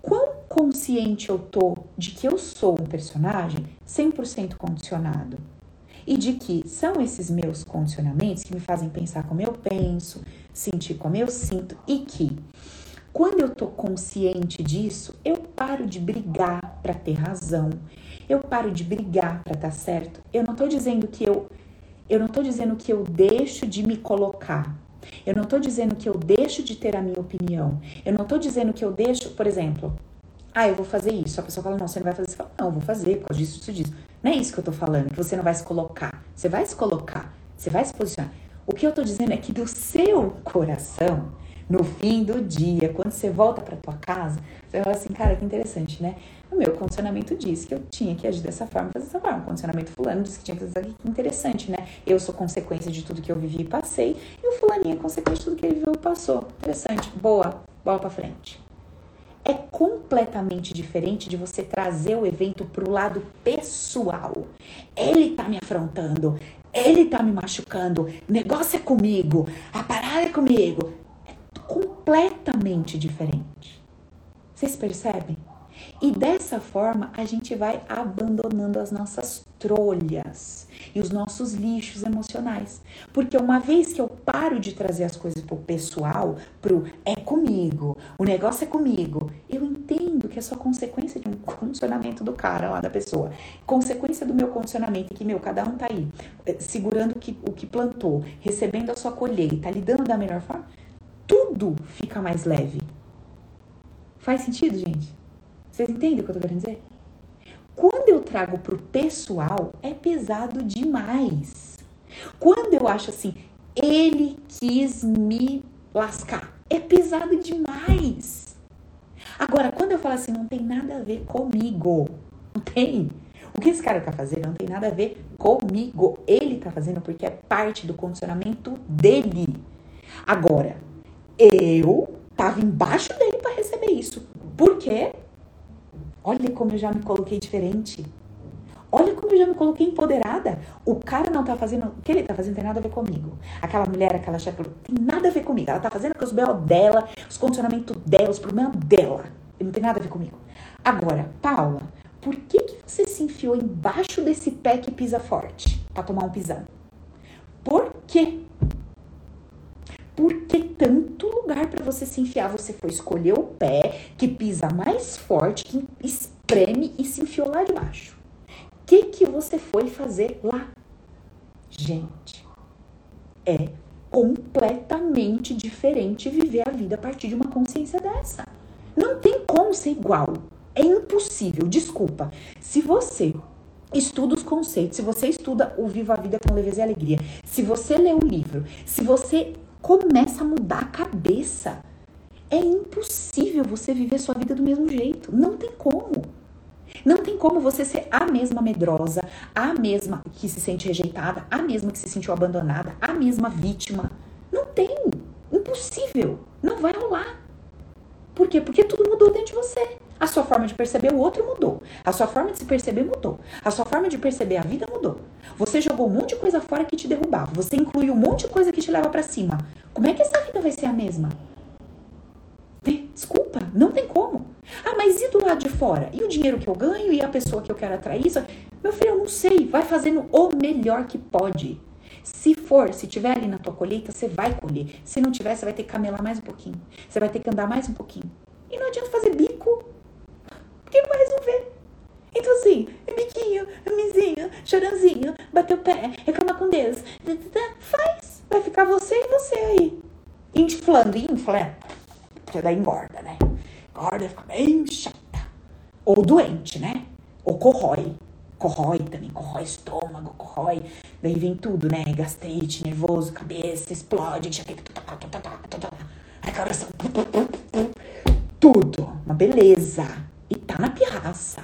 Quão consciente eu tô de que eu sou um personagem 100% condicionado? E de que são esses meus condicionamentos que me fazem pensar como eu penso, sentir como eu sinto e que quando eu tô consciente disso, eu paro de brigar para ter razão. Eu paro de brigar para estar tá certo. Eu não tô dizendo que eu eu não tô dizendo que eu deixo de me colocar. Eu não tô dizendo que eu deixo de ter a minha opinião. Eu não tô dizendo que eu deixo, por exemplo, ah, eu vou fazer isso. A pessoa fala, não, você não vai fazer. Você fala, não, eu vou fazer por causa disso, disso, disso. Não é isso que eu tô falando, que você não vai se colocar. Você vai se colocar, você vai se posicionar. O que eu tô dizendo é que do seu coração, no fim do dia, quando você volta para tua casa, você fala assim, cara, que interessante, né? O meu condicionamento diz que eu tinha que agir dessa forma, fazer dessa forma. O condicionamento fulano disse que tinha que fazer dessa que interessante, né? Eu sou consequência de tudo que eu vivi e passei, e o fulaninho é consequência de tudo que ele viveu e passou. Interessante, boa, bola para frente. É completamente diferente de você trazer o evento pro lado pessoal. Ele tá me afrontando, ele tá me machucando, o negócio é comigo, a parada é comigo completamente diferente. Vocês percebem? E dessa forma a gente vai abandonando as nossas trolhas e os nossos lixos emocionais. Porque uma vez que eu paro de trazer as coisas pro pessoal, pro é comigo, o negócio é comigo, eu entendo que é só consequência de um condicionamento do cara lá da pessoa. Consequência do meu condicionamento, que, meu, cada um tá aí, eh, segurando o que, o que plantou, recebendo a sua colheita, lidando da melhor forma tudo fica mais leve. Faz sentido, gente? Vocês entendem o que eu tô querendo dizer? Quando eu trago pro pessoal, é pesado demais. Quando eu acho assim, ele quis me lascar, é pesado demais. Agora, quando eu falo assim, não tem nada a ver comigo, não tem. O que esse cara tá fazendo não tem nada a ver comigo. Ele tá fazendo porque é parte do condicionamento dele. Agora, eu tava embaixo dele para receber isso. Por quê? Olha como eu já me coloquei diferente. Olha como eu já me coloquei empoderada. O cara não tá fazendo. O que ele tá fazendo tem nada a ver comigo. Aquela mulher, aquela chefe, tem nada a ver comigo. Ela tá fazendo com os B.O. dela, os condicionamentos dela, os problemas dela. Não tem nada a ver comigo. Agora, Paula, por que, que você se enfiou embaixo desse pé que pisa forte? Pra tomar um pisão? Por quê? Por que tanto lugar para você se enfiar? Você foi escolher o pé que pisa mais forte, que espreme e se enfiou lá de baixo. O que, que você foi fazer lá? Gente, é completamente diferente viver a vida a partir de uma consciência dessa. Não tem como ser igual. É impossível. Desculpa. Se você estuda os conceitos, se você estuda o Viva a Vida com Leveza e Alegria, se você lê o livro, se você Começa a mudar a cabeça. É impossível você viver sua vida do mesmo jeito. Não tem como. Não tem como você ser a mesma medrosa, a mesma que se sente rejeitada, a mesma que se sentiu abandonada, a mesma vítima. Não tem. Impossível. Não vai rolar. Por quê? Porque tudo mudou dentro de você. A sua forma de perceber o outro mudou. A sua forma de se perceber mudou. A sua forma de perceber a vida mudou. Você jogou um monte de coisa fora que te derrubava. Você incluiu um monte de coisa que te leva para cima. Como é que essa vida vai ser a mesma? Desculpa, não tem como. Ah, mas e do lado de fora? E o dinheiro que eu ganho? E a pessoa que eu quero atrair? Isso? Meu filho, eu não sei. Vai fazendo o melhor que pode. Se for, se tiver ali na tua colheita, você vai colher. Se não tiver, você vai ter que camelar mais um pouquinho. Você vai ter que andar mais um pouquinho. E não adianta fazer bico. Porque não vai resolver. Então assim, é biquinho, é mizinho, chorãozinho, bater o pé, reclamar com Deus. Faz. Vai ficar você e você aí. Inflando, infla porque daí engorda, né? Engorda, fica bem chata. Ou doente, né? Ou corrói. Corrói também, corrói estômago, corrói. Daí vem tudo, né? Gastrite, nervoso, cabeça, explode, enxaqueca, aí coração, tudo. Uma beleza. E pirraça.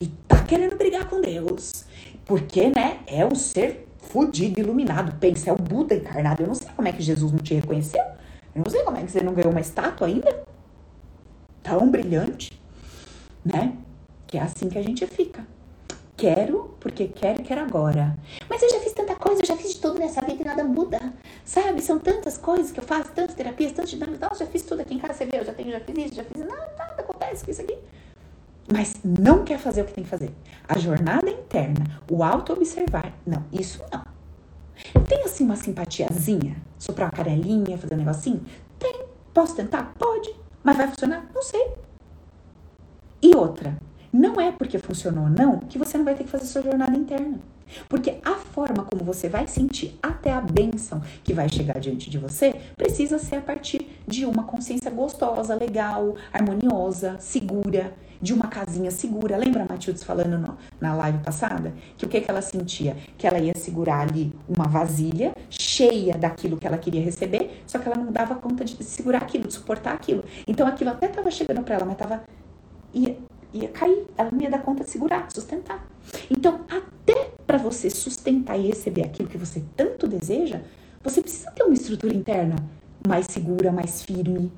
E tá querendo brigar com Deus. Porque, né? É um ser fudido, iluminado. Pensa, é o Buda encarnado. Eu não sei como é que Jesus não te reconheceu. Eu não sei como é que você não ganhou uma estátua ainda. Tão brilhante, né? Que é assim que a gente fica. Quero porque quero quero agora. Mas eu já fiz tanta coisa, eu já fiz de tudo nessa vida e nada muda. Sabe? São tantas coisas que eu faço, tantas terapias, tantos dinâmicos. já fiz tudo aqui em casa, você vê, eu já tenho, já fiz isso, já fiz nada, nada acontece com isso aqui. Mas não quer fazer o que tem que fazer. A jornada interna, o auto-observar. Não, isso não. Tem assim uma simpatiazinha? Soprar uma canelinha, fazer um negocinho? Tem. Posso tentar? Pode. Mas vai funcionar? Não sei. E outra, não é porque funcionou ou não que você não vai ter que fazer sua jornada interna. Porque a forma como você vai sentir até a bênção que vai chegar diante de você precisa ser a partir de uma consciência gostosa, legal, harmoniosa, segura, de uma casinha segura. Lembra a Matildes falando no, na live passada? Que o que, que ela sentia? Que ela ia segurar ali uma vasilha cheia daquilo que ela queria receber, só que ela não dava conta de segurar aquilo, de suportar aquilo. Então aquilo até estava chegando para ela, mas tava, ia, ia cair. Ela não ia dar conta de segurar, sustentar. Então, até para você sustentar e receber aquilo que você tanto deseja, você precisa ter uma estrutura interna mais segura, mais firme.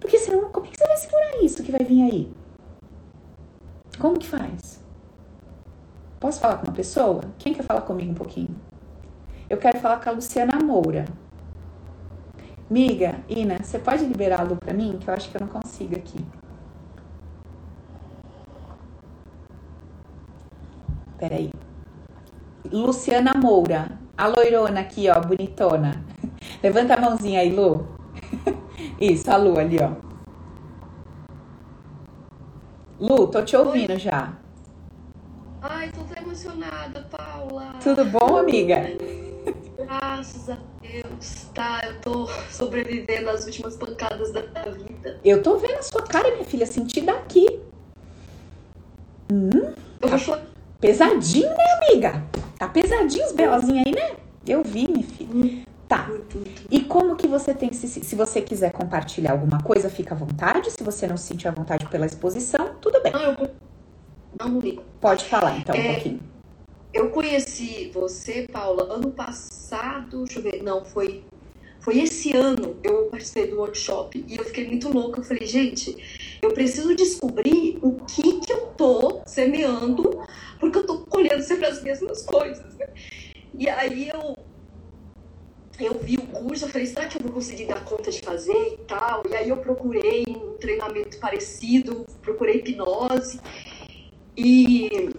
Porque senão, como é que você vai segurar isso que vai vir aí? Como que faz? Posso falar com uma pessoa? Quem quer falar comigo um pouquinho? Eu quero falar com a Luciana Moura. Miga, Ina, você pode liberar a Lu pra mim? Que eu acho que eu não consigo aqui. Peraí. Luciana Moura. A loirona aqui, ó, bonitona. Levanta a mãozinha aí, Lu. Isso, a Lu ali, ó. Lu, tô te ouvindo Oi. já. Ai, tô tão emocionada, Paula. Tudo bom, amiga? Graças a Deus, tá? Eu tô sobrevivendo às últimas pancadas da minha vida. Eu tô vendo a sua cara, minha filha, senti daqui. Hum, tá pesadinho, né, amiga? Tá pesadinho os belozinhos aí, né? Eu vi, minha filha. Hum. Tá. E como que você tem, se, se você quiser compartilhar alguma coisa, fica à vontade. Se você não se sentir à vontade pela exposição, tudo bem. Não, eu não ligo. Pode falar então é, um pouquinho. Eu conheci você, Paula, ano passado, deixa eu ver, não, foi foi esse ano eu participei do workshop e eu fiquei muito louca. Eu falei, gente, eu preciso descobrir o que que eu tô semeando, porque eu tô colhendo sempre as mesmas coisas, né? E aí eu eu vi o curso, eu falei, será que eu vou conseguir dar conta de fazer e tal? E aí eu procurei um treinamento parecido, procurei hipnose. E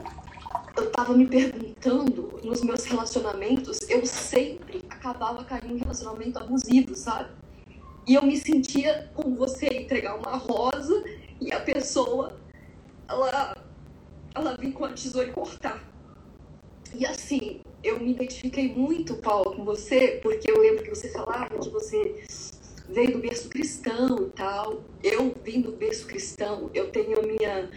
eu tava me perguntando nos meus relacionamentos, eu sempre acabava caindo em relacionamento abusivo, sabe? E eu me sentia como você entregar uma rosa e a pessoa, ela, ela vir com a tesoura e cortar. E assim, eu me identifiquei muito, Paulo, com você, porque eu lembro que você falava que você veio do berço cristão e tal. Eu vim do berço cristão, eu tenho a minha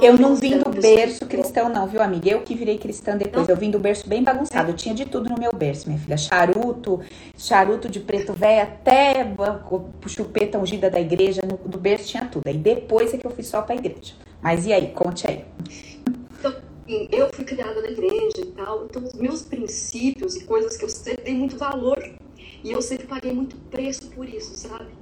Eu não vim do berço cristão, não, viu, amiga? Eu que virei cristã depois. Eu vim do berço bem bagunçado. Eu tinha de tudo no meu berço, minha filha. Charuto, charuto de preto velho, até chupeta ungida da igreja. No, do berço tinha tudo. Aí depois é que eu fui só pra igreja. Mas e aí? Conte aí. Eu fui criada na igreja e tal. Então, os meus princípios e coisas que eu sempre dei muito valor. E eu sempre paguei muito preço por isso, sabe?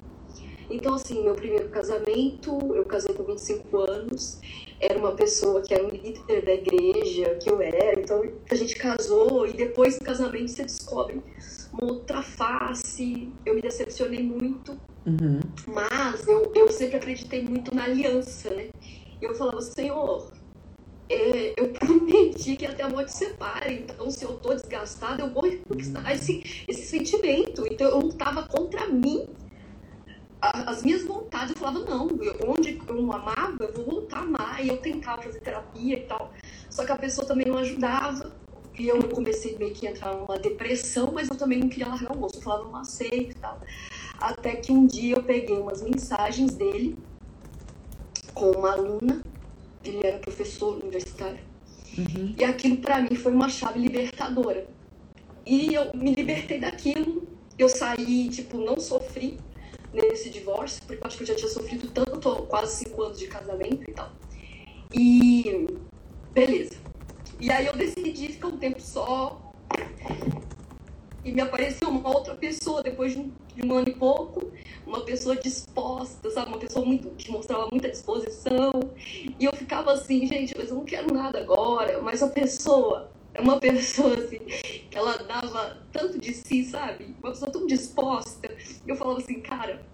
Então, assim, meu primeiro casamento, eu casei com 25 anos, era uma pessoa que era um líder da igreja, que eu era, então a gente casou e depois do casamento você descobre uma outra face. Eu me decepcionei muito, uhum. mas eu, eu sempre acreditei muito na aliança, né? Eu falava, Senhor, é, eu prometi que até a morte separe. Então, se eu tô desgastada, eu vou conquistar esse, esse sentimento. Então, eu lutava contra mim as minhas vontades, eu falava, não, eu, onde eu não amava, eu vou voltar a amar. E eu tentava fazer terapia e tal. Só que a pessoa também não ajudava. E eu comecei meio que a entrar numa depressão, mas eu também não queria largar o moço. Eu falava, não aceito e tal. Até que um dia eu peguei umas mensagens dele com uma aluna. Ele era professor universitário. Uhum. E aquilo para mim foi uma chave libertadora. E eu me libertei daquilo. Eu saí, tipo, não sofri nesse divórcio, porque eu acho que eu já tinha sofrido tanto, quase cinco anos de casamento e tal. E beleza. E aí eu decidi ficar um tempo só. E me apareceu uma outra pessoa depois de um, de um ano e pouco, uma pessoa disposta, sabe? Uma pessoa muito, que mostrava muita disposição. E eu ficava assim, gente, mas eu não quero nada agora. Mas a pessoa é uma pessoa assim, que ela dava tanto de si, sabe? Uma pessoa tão disposta. Eu falava assim, cara,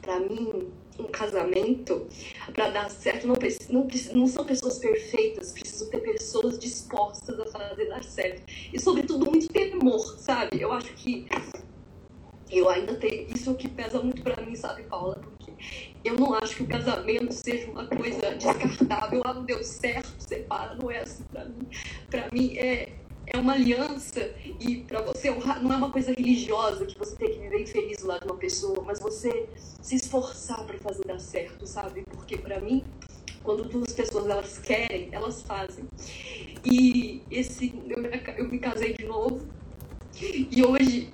para mim, um casamento, para dar certo, não, não, não são pessoas perfeitas, preciso ter pessoas dispostas a fazer dar certo. E, sobretudo, muito temor, sabe? Eu acho que eu ainda tenho. Isso é que pesa muito para mim, sabe, Paula? Porque eu não acho que o casamento seja uma coisa descartável. Ah, não deu certo, separa. Não é assim para mim. Para mim, é, é uma aliança e para você honrar não é uma coisa religiosa que você tem que viver infeliz do lado de uma pessoa, mas você se esforçar para fazer dar certo, sabe? Porque para mim, quando duas pessoas elas querem, elas fazem. E esse eu, eu me casei de novo e hoje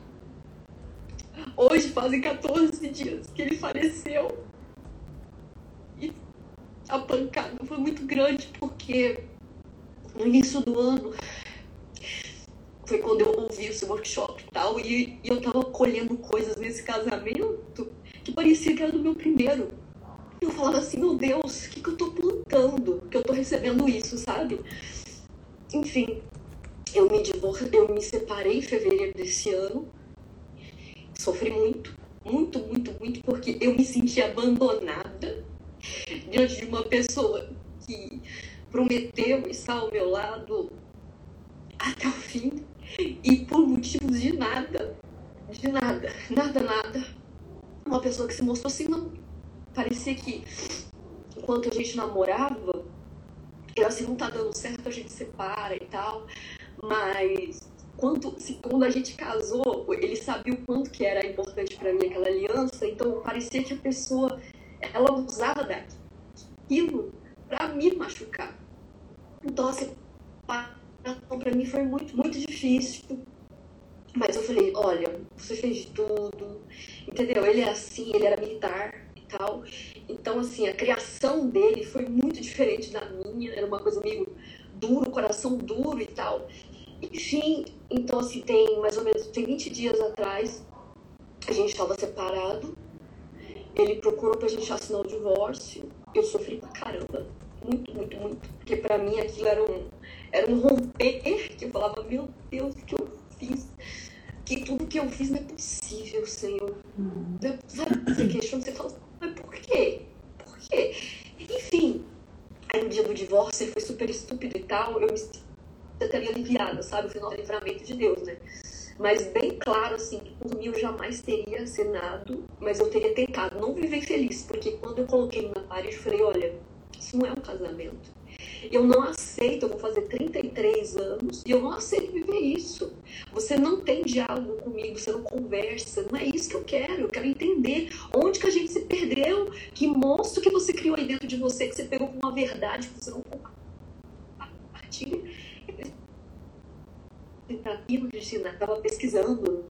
hoje fazem 14 dias que ele faleceu. E a pancada foi muito grande porque no início do ano foi quando eu ouvi seu workshop e tal, e, e eu tava colhendo coisas nesse casamento que parecia que era do meu primeiro. Eu falava assim, meu Deus, o que, que eu tô plantando? Que eu tô recebendo isso, sabe? Enfim, eu me divor... eu me separei em fevereiro desse ano. Sofri muito, muito, muito, muito, porque eu me senti abandonada diante de uma pessoa que prometeu estar ao meu lado até o fim e por motivos de nada, de nada, nada, nada, uma pessoa que se mostrou assim, não. Parecia que enquanto a gente namorava, era assim, não tá dando certo, a gente separa e tal. Mas quanto, quando a gente casou, ele sabia o quanto que era importante para mim aquela aliança, então parecia que a pessoa ela usava daquilo para me machucar. Então, assim, então, para mim foi muito, muito difícil. Mas eu falei, olha, você fez de tudo, entendeu? Ele é assim, ele era militar e tal. Então, assim, a criação dele foi muito diferente da minha. Era uma coisa meio duro, coração duro e tal. Enfim, então, assim, tem mais ou menos, tem 20 dias atrás, a gente estava separado. Ele procurou pra gente assinar o divórcio. Eu sofri pra caramba. Muito, muito, muito. Porque pra mim aquilo era um era um romper que eu falava, meu Deus, o que eu fiz? Que tudo que eu fiz não é possível, Senhor. Uhum. Sabe, você questiona, você fala, mas por quê? Por quê? Enfim, aí no dia do divórcio foi super estúpido e tal, eu me senti até aliviada, sabe? Final do livramento de Deus, né? Mas bem claro, assim, que por mim eu jamais teria assinado, mas eu teria tentado não viver feliz, porque quando eu coloquei na parede, eu falei, olha, isso não é um casamento. Eu não aceito, eu vou fazer 33 anos e eu não aceito viver isso. você não tem diálogo comigo, você não conversa. Não é isso que eu quero. Eu quero entender onde que a gente se perdeu, que monstro que você criou aí dentro de você, que você pegou com uma verdade que você não compartilha. Terapia, Cristina, estava pesquisando.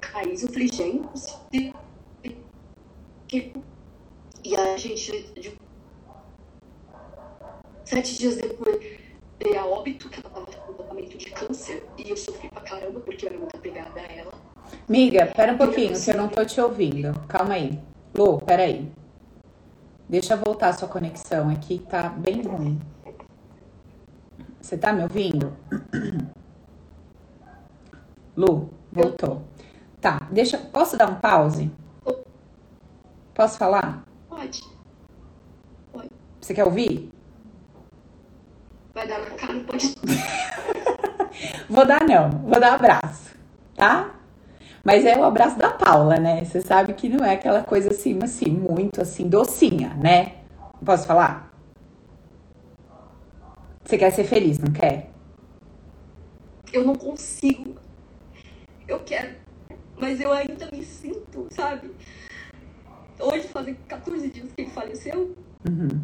Raiz, eu falei, gente, e a gente, sete dias depois, veio a óbito, que ela estava com tratamento de câncer, e eu sofri pra caramba, porque eu era muito apegada a ela. Miga, pera um pouquinho, que eu não tô te ouvindo. Calma aí. Lu, pera aí. Deixa eu voltar a sua conexão aqui, tá bem ruim. Você tá me ouvindo? Lu, voltou. Tá, deixa. Posso dar um pause? Posso falar? Pode. Pode. Você quer ouvir? Vai dar na cara, pode. vou dar não, vou dar abraço, tá? Mas é o abraço da Paula, né? Você sabe que não é aquela coisa assim, assim, muito assim, docinha, né? Posso falar? Você quer ser feliz, não quer? Eu não consigo. Eu quero. Mas eu ainda me sinto, sabe? Hoje fazem 14 dias que ele faleceu. Uhum.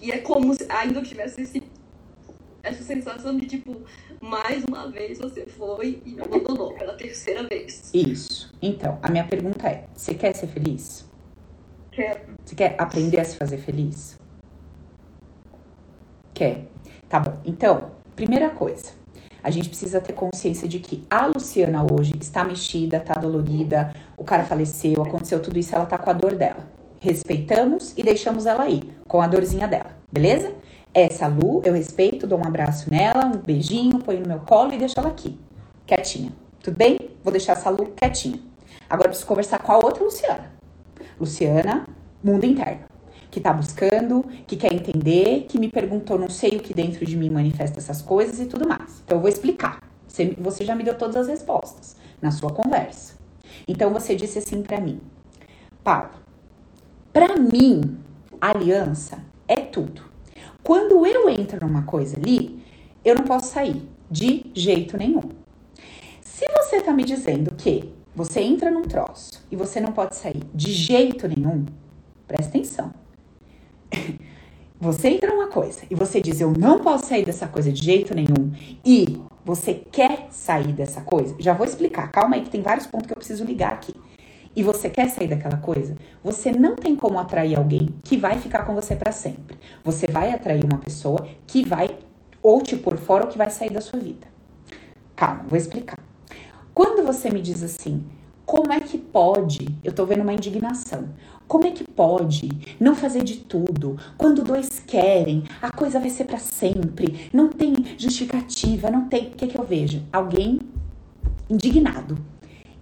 E é como se ainda eu tivesse esse, essa sensação de tipo, mais uma vez você foi e me abandonou pela terceira vez. Isso. Então, a minha pergunta é: você quer ser feliz? Quero. Você quer aprender a se fazer feliz? Quer. Tá bom. Então, primeira coisa, a gente precisa ter consciência de que a Luciana hoje está mexida, tá dolorida, o cara faleceu, aconteceu tudo isso, ela tá com a dor dela. Respeitamos e deixamos ela aí, com a dorzinha dela, beleza? Essa Lu, eu respeito, dou um abraço nela, um beijinho, ponho no meu colo e deixo ela aqui, quietinha. Tudo bem? Vou deixar essa Lu quietinha. Agora preciso conversar com a outra Luciana. Luciana, mundo interno que está buscando, que quer entender, que me perguntou, não sei o que dentro de mim manifesta essas coisas e tudo mais. Então eu vou explicar. Você, você já me deu todas as respostas na sua conversa. Então você disse assim para mim, Paulo, para mim, aliança é tudo. Quando eu entro numa coisa ali, eu não posso sair de jeito nenhum. Se você tá me dizendo que você entra num troço e você não pode sair de jeito nenhum, presta atenção. Você entra numa coisa e você diz, eu não posso sair dessa coisa de jeito nenhum, e você quer sair dessa coisa, já vou explicar, calma aí que tem vários pontos que eu preciso ligar aqui. E você quer sair daquela coisa, você não tem como atrair alguém que vai ficar com você para sempre. Você vai atrair uma pessoa que vai ou te pôr fora ou que vai sair da sua vida. Calma, vou explicar. Quando você me diz assim, como é que pode? Eu tô vendo uma indignação. Como é que pode não fazer de tudo? Quando dois querem, a coisa vai ser para sempre. Não tem justificativa, não tem. O que, é que eu vejo? Alguém indignado.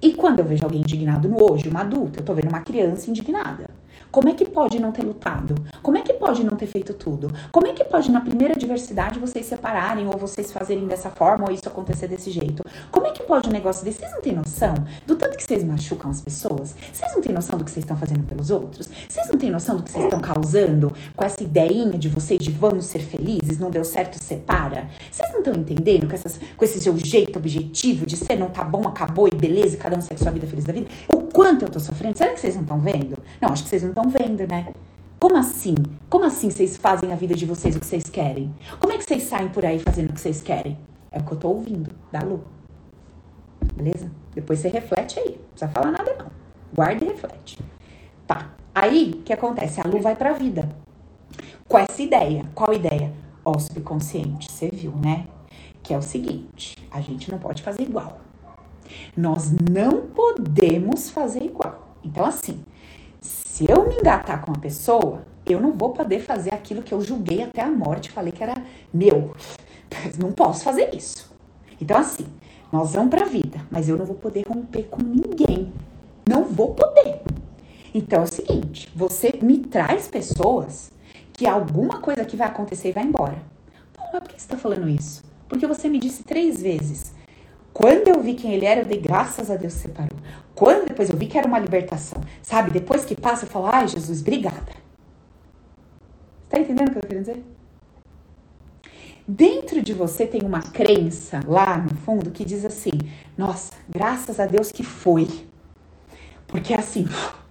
E quando eu vejo alguém indignado no hoje, uma adulta, eu tô vendo uma criança indignada. Como é que pode não ter lutado? Como é que pode não ter feito tudo? Como é que pode na primeira adversidade vocês separarem ou vocês fazerem dessa forma ou isso acontecer desse jeito? Como é que pode um negócio desse? Vocês não têm noção do tanto que vocês machucam as pessoas? Vocês não têm noção do que vocês estão fazendo pelos outros? Vocês não têm noção do que vocês estão causando com essa ideinha de vocês de vamos ser felizes, não deu certo, separa? Vocês não estão entendendo com, essas, com esse seu jeito objetivo de ser não tá bom, acabou e beleza, cada um segue sua vida feliz da vida? O quanto eu tô sofrendo? Será que vocês não estão vendo? Não, acho que vocês não estão vendo, né? Como assim? Como assim vocês fazem a vida de vocês o que vocês querem? Como é que vocês saem por aí fazendo o que vocês querem? É o que eu tô ouvindo da Lu. Beleza? Depois você reflete aí. Não precisa falar nada, não. Guarda e reflete. Tá. Aí, o que acontece? A Lu vai pra vida. Com essa ideia. Qual ideia? Ó, subconsciente. Você viu, né? Que é o seguinte: a gente não pode fazer igual. Nós não podemos fazer igual. Então, assim, se eu me engatar com uma pessoa, eu não vou poder fazer aquilo que eu julguei até a morte, falei que era meu. Não posso fazer isso. Então, assim, nós vamos pra vida, mas eu não vou poder romper com ninguém. Não vou poder. Então é o seguinte: você me traz pessoas que alguma coisa que vai acontecer e vai embora. Pô, mas por que você tá falando isso? Porque você me disse três vezes. Quando eu vi quem ele era, eu dei graças a Deus que separou. Quando depois eu vi que era uma libertação, sabe? Depois que passa, eu falo, ai, Jesus, obrigada. Tá entendendo o que eu tô querendo dizer? Dentro de você tem uma crença lá no fundo que diz assim: nossa, graças a Deus que foi. Porque assim,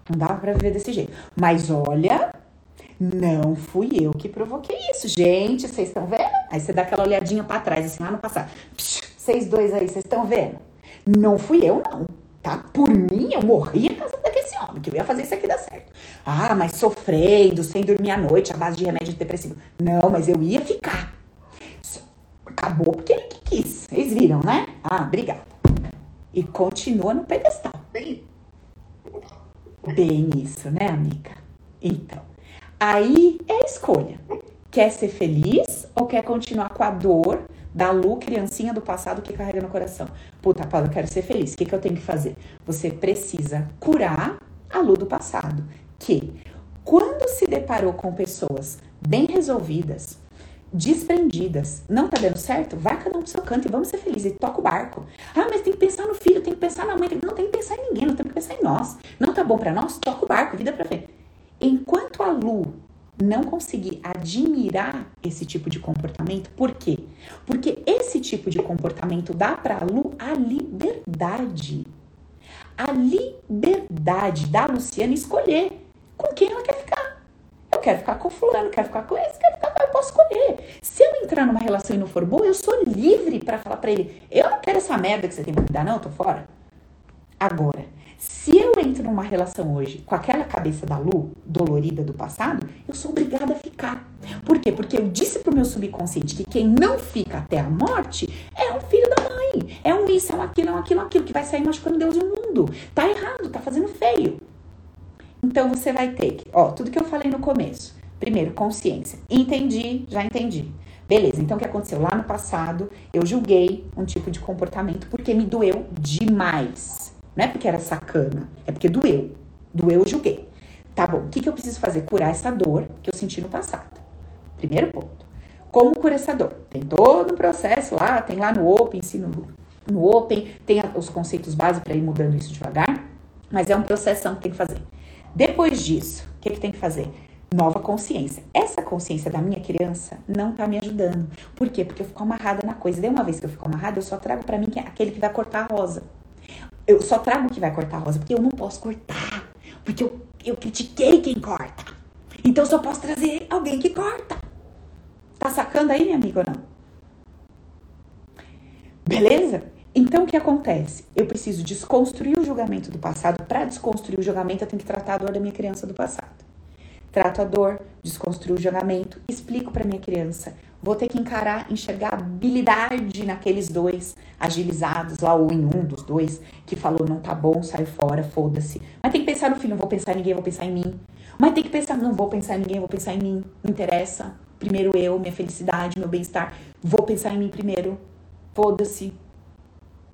não dava para viver desse jeito. Mas olha, não fui eu que provoquei isso. Gente, vocês estão vendo? Aí você dá aquela olhadinha para trás, assim, lá no passado. Vocês dois aí, vocês estão vendo? Não fui eu, não. Tá? Por mim, eu morria casada com esse homem, que eu ia fazer isso aqui dar certo. Ah, mas sofrendo, sem dormir à noite, à base de remédio depressivo. Não, mas eu ia ficar. Acabou porque ele que quis. Vocês viram, né? Ah, obrigada. E continua no pedestal. Bem, Bem isso, né, amiga? Então, aí é a escolha. Quer ser feliz ou quer continuar com a dor da Lu, criancinha do passado que carrega no coração? Puta, Paula, eu quero ser feliz. O que, que eu tenho que fazer? Você precisa curar a Lu do passado. Que, quando se deparou com pessoas bem resolvidas, desprendidas. Não tá dando certo? Vai cada um pro seu canto e vamos ser felizes. E toca o barco. Ah, mas tem que pensar no filho, tem que pensar na mãe. Não tem que pensar em ninguém, não tem que pensar em nós. Não tá bom para nós? Toca o barco, vida pra frente. Enquanto a Lu não conseguir admirar esse tipo de comportamento, por quê? Porque esse tipo de comportamento dá pra Lu a liberdade. A liberdade da Luciana escolher com quem ela quer ficar. Eu quero ficar com fulano, quero ficar com esse, quero ficar com... Eu posso escolher. Se eu entrar numa relação e não for boa, eu sou livre para falar para ele, eu não quero essa merda que você tem pra me dar, não, eu tô fora. Agora, se eu entro numa relação hoje com aquela cabeça da Lu, dolorida do passado, eu sou obrigada a ficar. Por quê? Porque eu disse pro meu subconsciente que quem não fica até a morte é um filho da mãe. É um isso, é um aquilo, é um aquilo, é aquilo, que vai sair machucando Deus e o mundo. Tá errado, tá fazendo feio. Então você vai ter que, ó, tudo que eu falei no começo. Primeiro, consciência. Entendi, já entendi. Beleza, então o que aconteceu? Lá no passado, eu julguei um tipo de comportamento porque me doeu demais. Não é porque era sacana, é porque doeu. Doeu, eu julguei. Tá bom, o que, que eu preciso fazer? Curar essa dor que eu senti no passado. Primeiro ponto. Como curar essa dor? Tem todo um processo lá, tem lá no Open, ensino no Open, tem os conceitos básicos para ir mudando isso devagar, mas é um processo que tem que fazer. Depois disso, o que, que tem que fazer? Nova consciência. Essa consciência da minha criança não tá me ajudando. Por quê? Porque eu fico amarrada na coisa. Daí uma vez que eu fico amarrada, eu só trago para mim é aquele que vai cortar a rosa. Eu só trago que vai cortar a rosa, porque eu não posso cortar. Porque eu, eu critiquei quem corta. Então eu só posso trazer alguém que corta. Tá sacando aí, minha amiga, ou não? Beleza? Então, o que acontece? Eu preciso desconstruir o julgamento do passado. Para desconstruir o julgamento, eu tenho que tratar a dor da minha criança do passado. Trato a dor, desconstruo o julgamento, explico para minha criança. Vou ter que encarar, enxergar habilidade naqueles dois agilizados lá, ou em um dos dois, que falou: não tá bom, sai fora, foda-se. Mas tem que pensar no filho, não vou pensar em ninguém, vou pensar em mim. Mas tem que pensar, não vou pensar em ninguém, vou pensar em mim. Não interessa. Primeiro eu, minha felicidade, meu bem-estar. Vou pensar em mim primeiro. Foda-se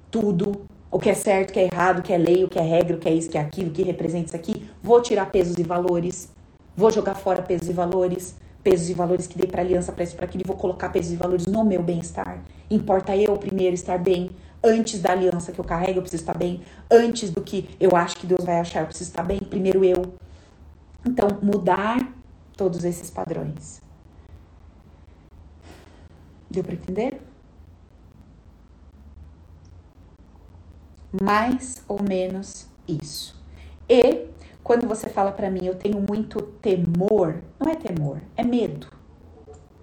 tudo, o que é certo, o que é errado, o que é lei, o que é regra, o que é isso, o que é aquilo, o que representa isso aqui. Vou tirar pesos e valores, vou jogar fora pesos e valores, pesos e valores que dei para aliança, para isso, para aquilo, e vou colocar pesos e valores no meu bem-estar. Importa eu primeiro estar bem, antes da aliança que eu carrego, eu preciso estar bem, antes do que eu acho que Deus vai achar, eu preciso estar bem, primeiro eu. Então, mudar todos esses padrões. Deu para entender? mais ou menos isso. E quando você fala para mim, eu tenho muito temor, não é temor, é medo.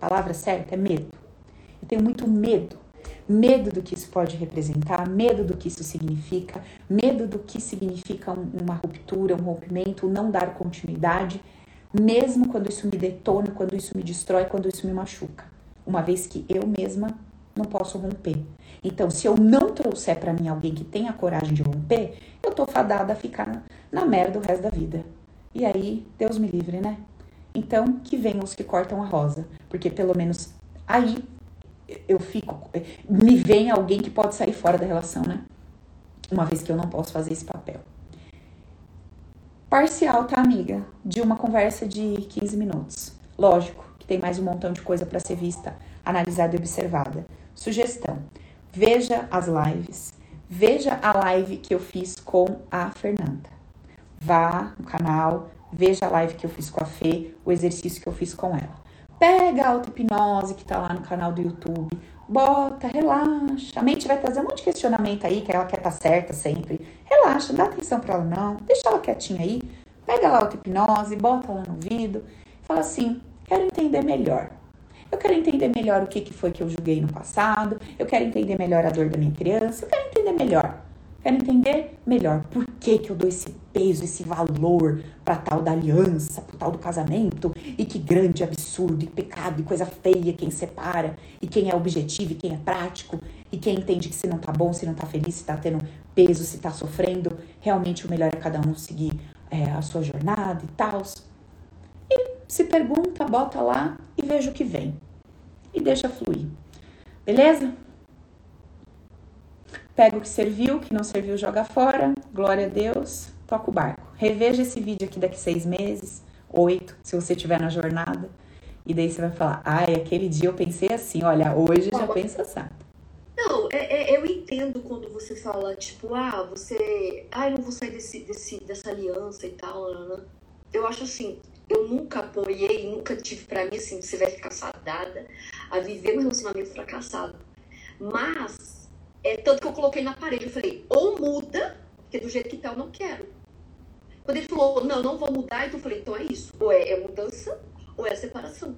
A palavra certa é medo. Eu tenho muito medo. Medo do que isso pode representar, medo do que isso significa, medo do que significa uma ruptura, um rompimento, não dar continuidade, mesmo quando isso me detona, quando isso me destrói, quando isso me machuca. Uma vez que eu mesma não posso romper. Então, se eu não trouxer para mim alguém que tenha coragem de romper, eu tô fadada a ficar na merda o resto da vida. E aí, Deus me livre, né? Então, que venham os que cortam a rosa, porque pelo menos aí eu fico, me vem alguém que pode sair fora da relação, né? Uma vez que eu não posso fazer esse papel. Parcial, tá, amiga? De uma conversa de 15 minutos. Lógico que tem mais um montão de coisa para ser vista, analisada e observada. Sugestão: veja as lives. Veja a live que eu fiz com a Fernanda. Vá no canal, veja a live que eu fiz com a Fê, o exercício que eu fiz com ela. Pega a auto-hipnose que tá lá no canal do YouTube, bota, relaxa. A mente vai trazer um monte de questionamento aí, que ela quer estar tá certa sempre. Relaxa, dá atenção para ela não, deixa ela quietinha aí. Pega lá a auto-hipnose, bota lá no ouvido, fala assim: quero entender melhor. Eu quero entender melhor o que, que foi que eu julguei no passado, eu quero entender melhor a dor da minha criança, eu quero entender melhor. Quero entender melhor por que, que eu dou esse peso, esse valor para tal da aliança, para tal do casamento, e que grande absurdo, e pecado, e coisa feia quem separa, e quem é objetivo, e quem é prático, e quem entende que se não tá bom, se não tá feliz, se tá tendo peso, se tá sofrendo, realmente o melhor é cada um seguir é, a sua jornada e tal. E se pergunta, bota lá e veja o que vem. E deixa fluir. Beleza? Pega o que serviu, o que não serviu, joga fora. Glória a Deus. Toca o barco. Reveja esse vídeo aqui daqui seis meses, oito, se você estiver na jornada. E daí você vai falar, ai, aquele dia eu pensei assim, olha, hoje já pensa assim. Não, é, é, eu entendo quando você fala, tipo, ah, você. Ai, não vou sair desse, desse, dessa aliança e tal. Né? Eu acho assim, eu nunca apoiei, nunca tive pra mim assim, você vai ficar fadada a viver um relacionamento fracassado. Mas é, tanto que eu coloquei na parede, eu falei, ou muda, porque do jeito que tá eu não quero. Quando ele falou, não, não vou mudar, então eu falei, então é isso. Ou é, é mudança, ou é separação.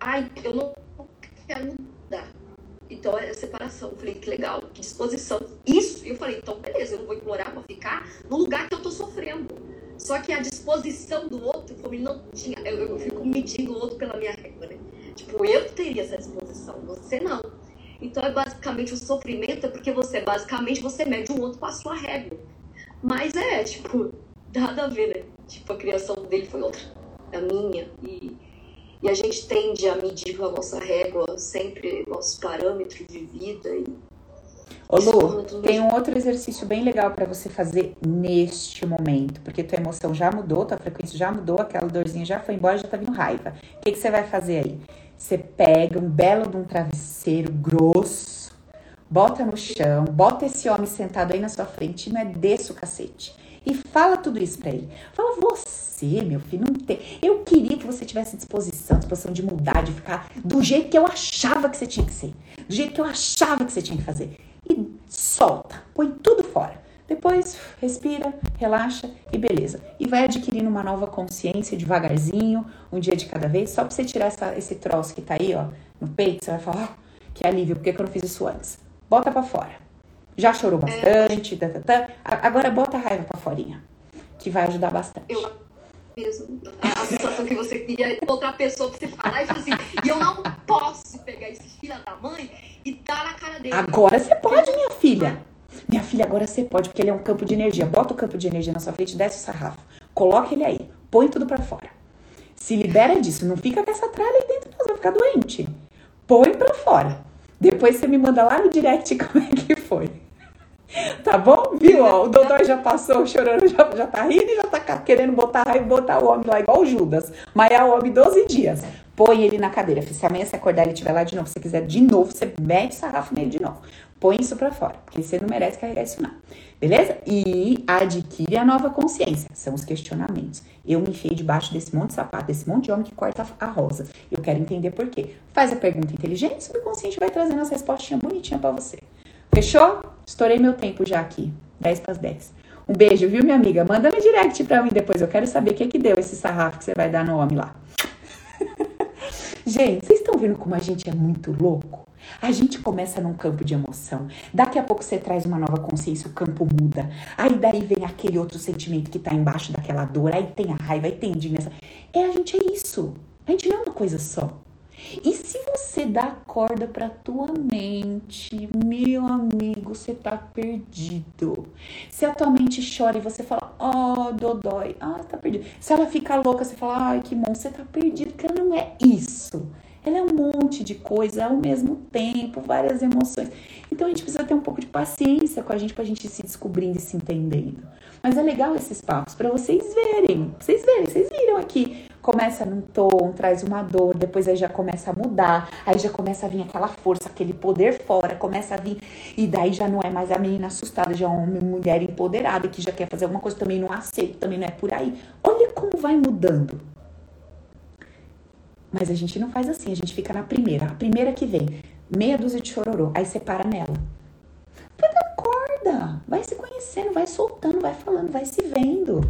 Ai, eu não quero mudar. Então é separação. Eu falei, que legal, que disposição. Isso, eu falei, então beleza, eu não vou implorar pra ficar no lugar que eu tô sofrendo. Só que a disposição do outro, como ele não tinha, eu, eu fico medindo o outro pela minha régua, né? Tipo, eu teria essa disposição, você não. Então é basicamente o sofrimento é porque você basicamente você mede um outro com a sua régua. Mas é, tipo, nada a ver, né? Tipo, a criação dele foi outra, a minha. E, e a gente tende a medir com a nossa régua sempre nossos parâmetros de vida e Ô Lu, tem um outro exercício bem legal para você fazer neste momento, porque tua emoção já mudou, tua frequência já mudou, aquela dorzinha já foi embora, já tá vindo raiva. O que, que você vai fazer aí? Você pega um belo de um travesseiro grosso, bota no chão, bota esse homem sentado aí na sua frente e não é desse o cacete. E fala tudo isso para ele. Fala, você, meu filho, não tem. Eu queria que você tivesse disposição, disposição de mudar, de ficar do jeito que eu achava que você tinha que ser. Do jeito que eu achava que você tinha que fazer. E solta, põe tudo fora. Depois respira, relaxa e beleza. E vai adquirindo uma nova consciência devagarzinho, um dia de cada vez, só pra você tirar essa, esse troço que tá aí, ó, no peito, você vai falar, oh, que alívio, por que, que eu não fiz isso antes? Bota pra fora. Já chorou bastante, tá, tá, tá. agora bota a raiva pra forinha, que vai ajudar bastante. Eu mesmo. A sensação que você queria outra pessoa pra você falar e falar assim, e eu não posso pegar esse filho da mãe e dar na cara dele. Agora você pode, minha filha. Minha filha, agora você pode, porque ele é um campo de energia. Bota o campo de energia na sua frente, desce o sarrafo. Coloca ele aí. Põe tudo para fora. Se libera disso. Não fica com essa tralha aí dentro, não. Você vai ficar doente. Põe para fora. Depois você me manda lá no direct como é que foi. Tá bom? Viu? Ó, o doutor já passou chorando, já, já tá rindo e já tá querendo botar raiva e botar o homem lá igual o Judas. É o homem 12 dias. Põe ele na cadeira. Se amanhã você acordar ele estiver lá de novo, se você quiser de novo, você mete sarrafo nele de novo. Põe isso pra fora, porque você não merece carregar isso não. Beleza? E adquire a nova consciência. São os questionamentos. Eu me enfiei debaixo desse monte de sapato, desse monte de homem que corta a rosa. Eu quero entender por quê. Faz a pergunta inteligente, o subconsciente vai trazendo as respostinhas bonitinhas para você. Fechou? Estourei meu tempo já aqui. 10 para as 10. Um beijo, viu, minha amiga? Manda no direct pra mim depois. Eu quero saber o que que deu esse sarrafo que você vai dar no homem lá. gente, vocês estão vendo como a gente é muito louco? A gente começa num campo de emoção. Daqui a pouco você traz uma nova consciência, o campo muda. Aí daí vem aquele outro sentimento que tá embaixo daquela dor. Aí tem a raiva, aí tem a indignação. É, a gente é isso. A gente não é uma coisa só. E se você dá corda para tua mente, meu amigo, você tá perdido. Se a tua mente chora e você fala, oh, dodói, ah, tá perdido. Se ela fica louca, você fala, ai, que bom, você tá perdido, porque ela não é isso. Ela é um monte de coisa ao mesmo tempo, várias emoções. Então a gente precisa ter um pouco de paciência com a gente pra gente se descobrindo e se entendendo. Mas é legal esses papos para vocês verem. Pra vocês verem, vocês viram aqui. Começa num tom, traz uma dor, depois aí já começa a mudar, aí já começa a vir aquela força, aquele poder fora, começa a vir, e daí já não é mais a menina assustada, já é uma mulher empoderada que já quer fazer alguma coisa, também não aceita, também não é por aí. Olha como vai mudando. Mas a gente não faz assim, a gente fica na primeira. A primeira que vem, meia dúzia de chororô, aí você para nela. Põe na corda, vai se conhecendo, vai soltando, vai falando, vai se vendo.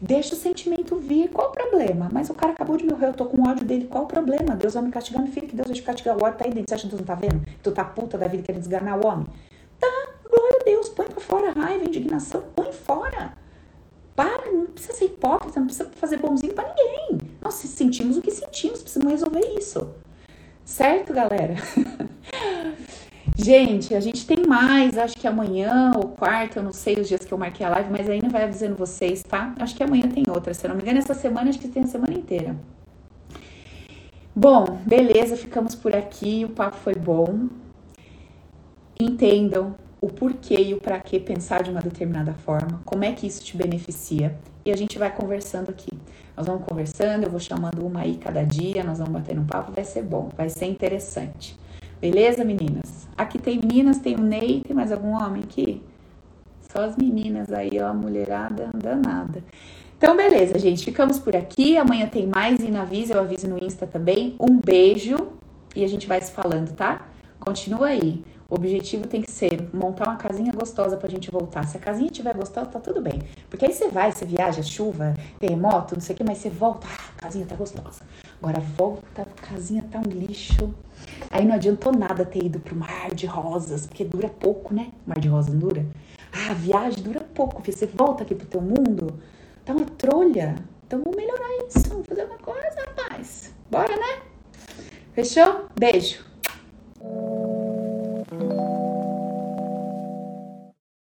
Deixa o sentimento vir, qual o problema? Mas o cara acabou de morrer, eu tô com ódio dele, qual o problema? Deus vai me castigar, meu filho, que Deus vai te castigar, o ódio tá aí dentro, você acha que Deus não tá vendo? Tu tá puta da vida querendo desganar o homem? Tá, glória a Deus, põe pra fora a raiva, a indignação, põe fora. Para, não precisa ser hipócrita, não precisa fazer bonzinho para ninguém. Nós sentimos o que sentimos, precisamos resolver isso. Certo, galera? Gente, a gente tem mais, acho que amanhã ou quarta, eu não sei os dias que eu marquei a live, mas ainda vai avisando vocês, tá? Acho que amanhã tem outra, se eu não me engano, essa semana acho que tem a semana inteira. Bom, beleza, ficamos por aqui, o papo foi bom. Entendam o porquê e o para que pensar de uma determinada forma, como é que isso te beneficia. E a gente vai conversando aqui. Nós vamos conversando, eu vou chamando uma aí cada dia, nós vamos bater um papo, vai ser bom, vai ser interessante. Beleza, meninas? Aqui tem meninas, tem o Ney, tem mais algum homem aqui? Só as meninas aí, ó, a mulherada danada. Então, beleza, gente. Ficamos por aqui. Amanhã tem mais e na avisa, eu aviso no Insta também. Um beijo e a gente vai se falando, tá? Continua aí. O objetivo tem que ser montar uma casinha gostosa pra gente voltar. Se a casinha estiver gostosa, tá tudo bem. Porque aí você vai, você viaja, chuva, terremoto, não sei o que, mas você volta, ah, a casinha tá gostosa. Agora volta, a casinha tá um lixo. Aí não adiantou nada ter ido pro mar de rosas, porque dura pouco, né? Mar de rosas dura. Ah, a viagem dura pouco, porque você volta aqui pro teu mundo, tá uma trolha. Então vamos melhorar isso, vamos fazer uma coisa, rapaz. Bora, né? Fechou? Beijo.